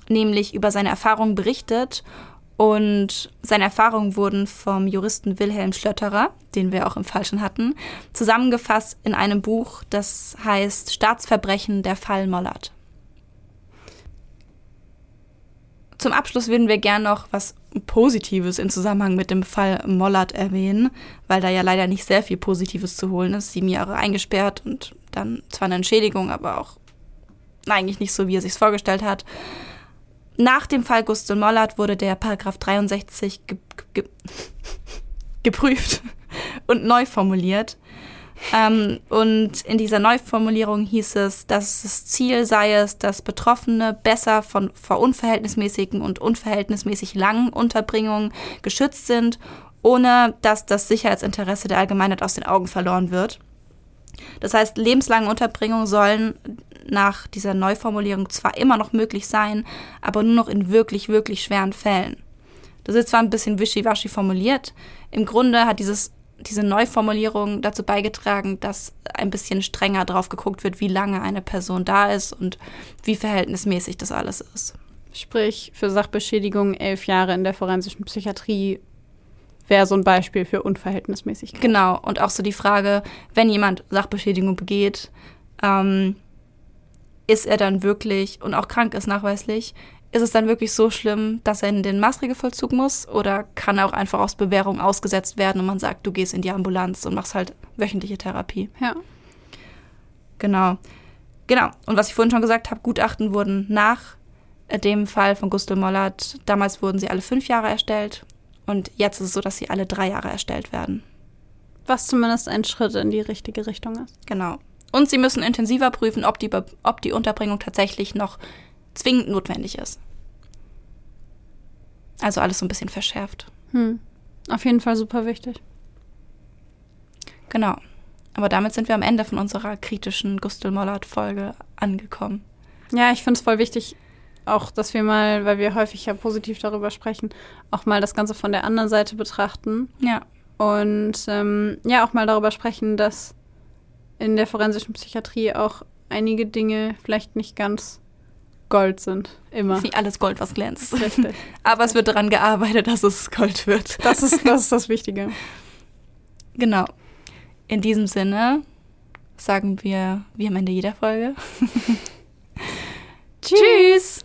nämlich über seine Erfahrungen berichtet und seine Erfahrungen wurden vom Juristen Wilhelm Schlötterer, den wir auch im Fall schon hatten, zusammengefasst in einem Buch, das heißt Staatsverbrechen, der Fall Mollert. Zum Abschluss würden wir gern noch was Positives im Zusammenhang mit dem Fall Mollert erwähnen, weil da ja leider nicht sehr viel Positives zu holen ist. Sieben Jahre eingesperrt und dann zwar eine Entschädigung, aber auch eigentlich nicht so, wie er sich vorgestellt hat. Nach dem Fall Gustl Mollert wurde der Paragraph 63 ge ge geprüft und neu formuliert. Ähm, und in dieser Neuformulierung hieß es, dass das Ziel sei es, dass Betroffene besser von, vor unverhältnismäßigen und unverhältnismäßig langen Unterbringungen geschützt sind, ohne dass das Sicherheitsinteresse der Allgemeinheit aus den Augen verloren wird. Das heißt, lebenslange Unterbringungen sollen nach dieser Neuformulierung zwar immer noch möglich sein, aber nur noch in wirklich, wirklich schweren Fällen. Das ist zwar ein bisschen wischiwaschi formuliert, im Grunde hat dieses diese Neuformulierung dazu beigetragen, dass ein bisschen strenger drauf geguckt wird, wie lange eine Person da ist und wie verhältnismäßig das alles ist. Sprich, für Sachbeschädigung elf Jahre in der forensischen Psychiatrie wäre so ein Beispiel für Unverhältnismäßigkeit. Genau, und auch so die Frage, wenn jemand Sachbeschädigung begeht, ähm, ist er dann wirklich und auch krank ist nachweislich, ist es dann wirklich so schlimm, dass er in den Maßregelvollzug muss oder kann er auch einfach aus Bewährung ausgesetzt werden und man sagt, du gehst in die Ambulanz und machst halt wöchentliche Therapie. Ja. Genau. Genau. Und was ich vorhin schon gesagt habe, Gutachten wurden nach dem Fall von Gustl Mollert, damals wurden sie alle fünf Jahre erstellt und jetzt ist es so, dass sie alle drei Jahre erstellt werden. Was zumindest ein Schritt in die richtige Richtung ist. Genau. Und sie müssen intensiver prüfen, ob die, ob die Unterbringung tatsächlich noch zwingend notwendig ist. Also alles so ein bisschen verschärft. Hm. Auf jeden Fall super wichtig. Genau. Aber damit sind wir am Ende von unserer kritischen Gustl Mollert-Folge angekommen. Ja, ich finde es voll wichtig, auch, dass wir mal, weil wir häufig ja positiv darüber sprechen, auch mal das Ganze von der anderen Seite betrachten. Ja. Und ähm, ja, auch mal darüber sprechen, dass in der forensischen Psychiatrie auch einige Dinge vielleicht nicht ganz Gold sind. Immer. Wie alles Gold, was glänzt. Richtig. Aber es wird daran gearbeitet, dass es Gold wird. Das ist das, ist das Wichtige. Genau. In diesem Sinne sagen wir, wie am Ende jeder Folge. Tschüss.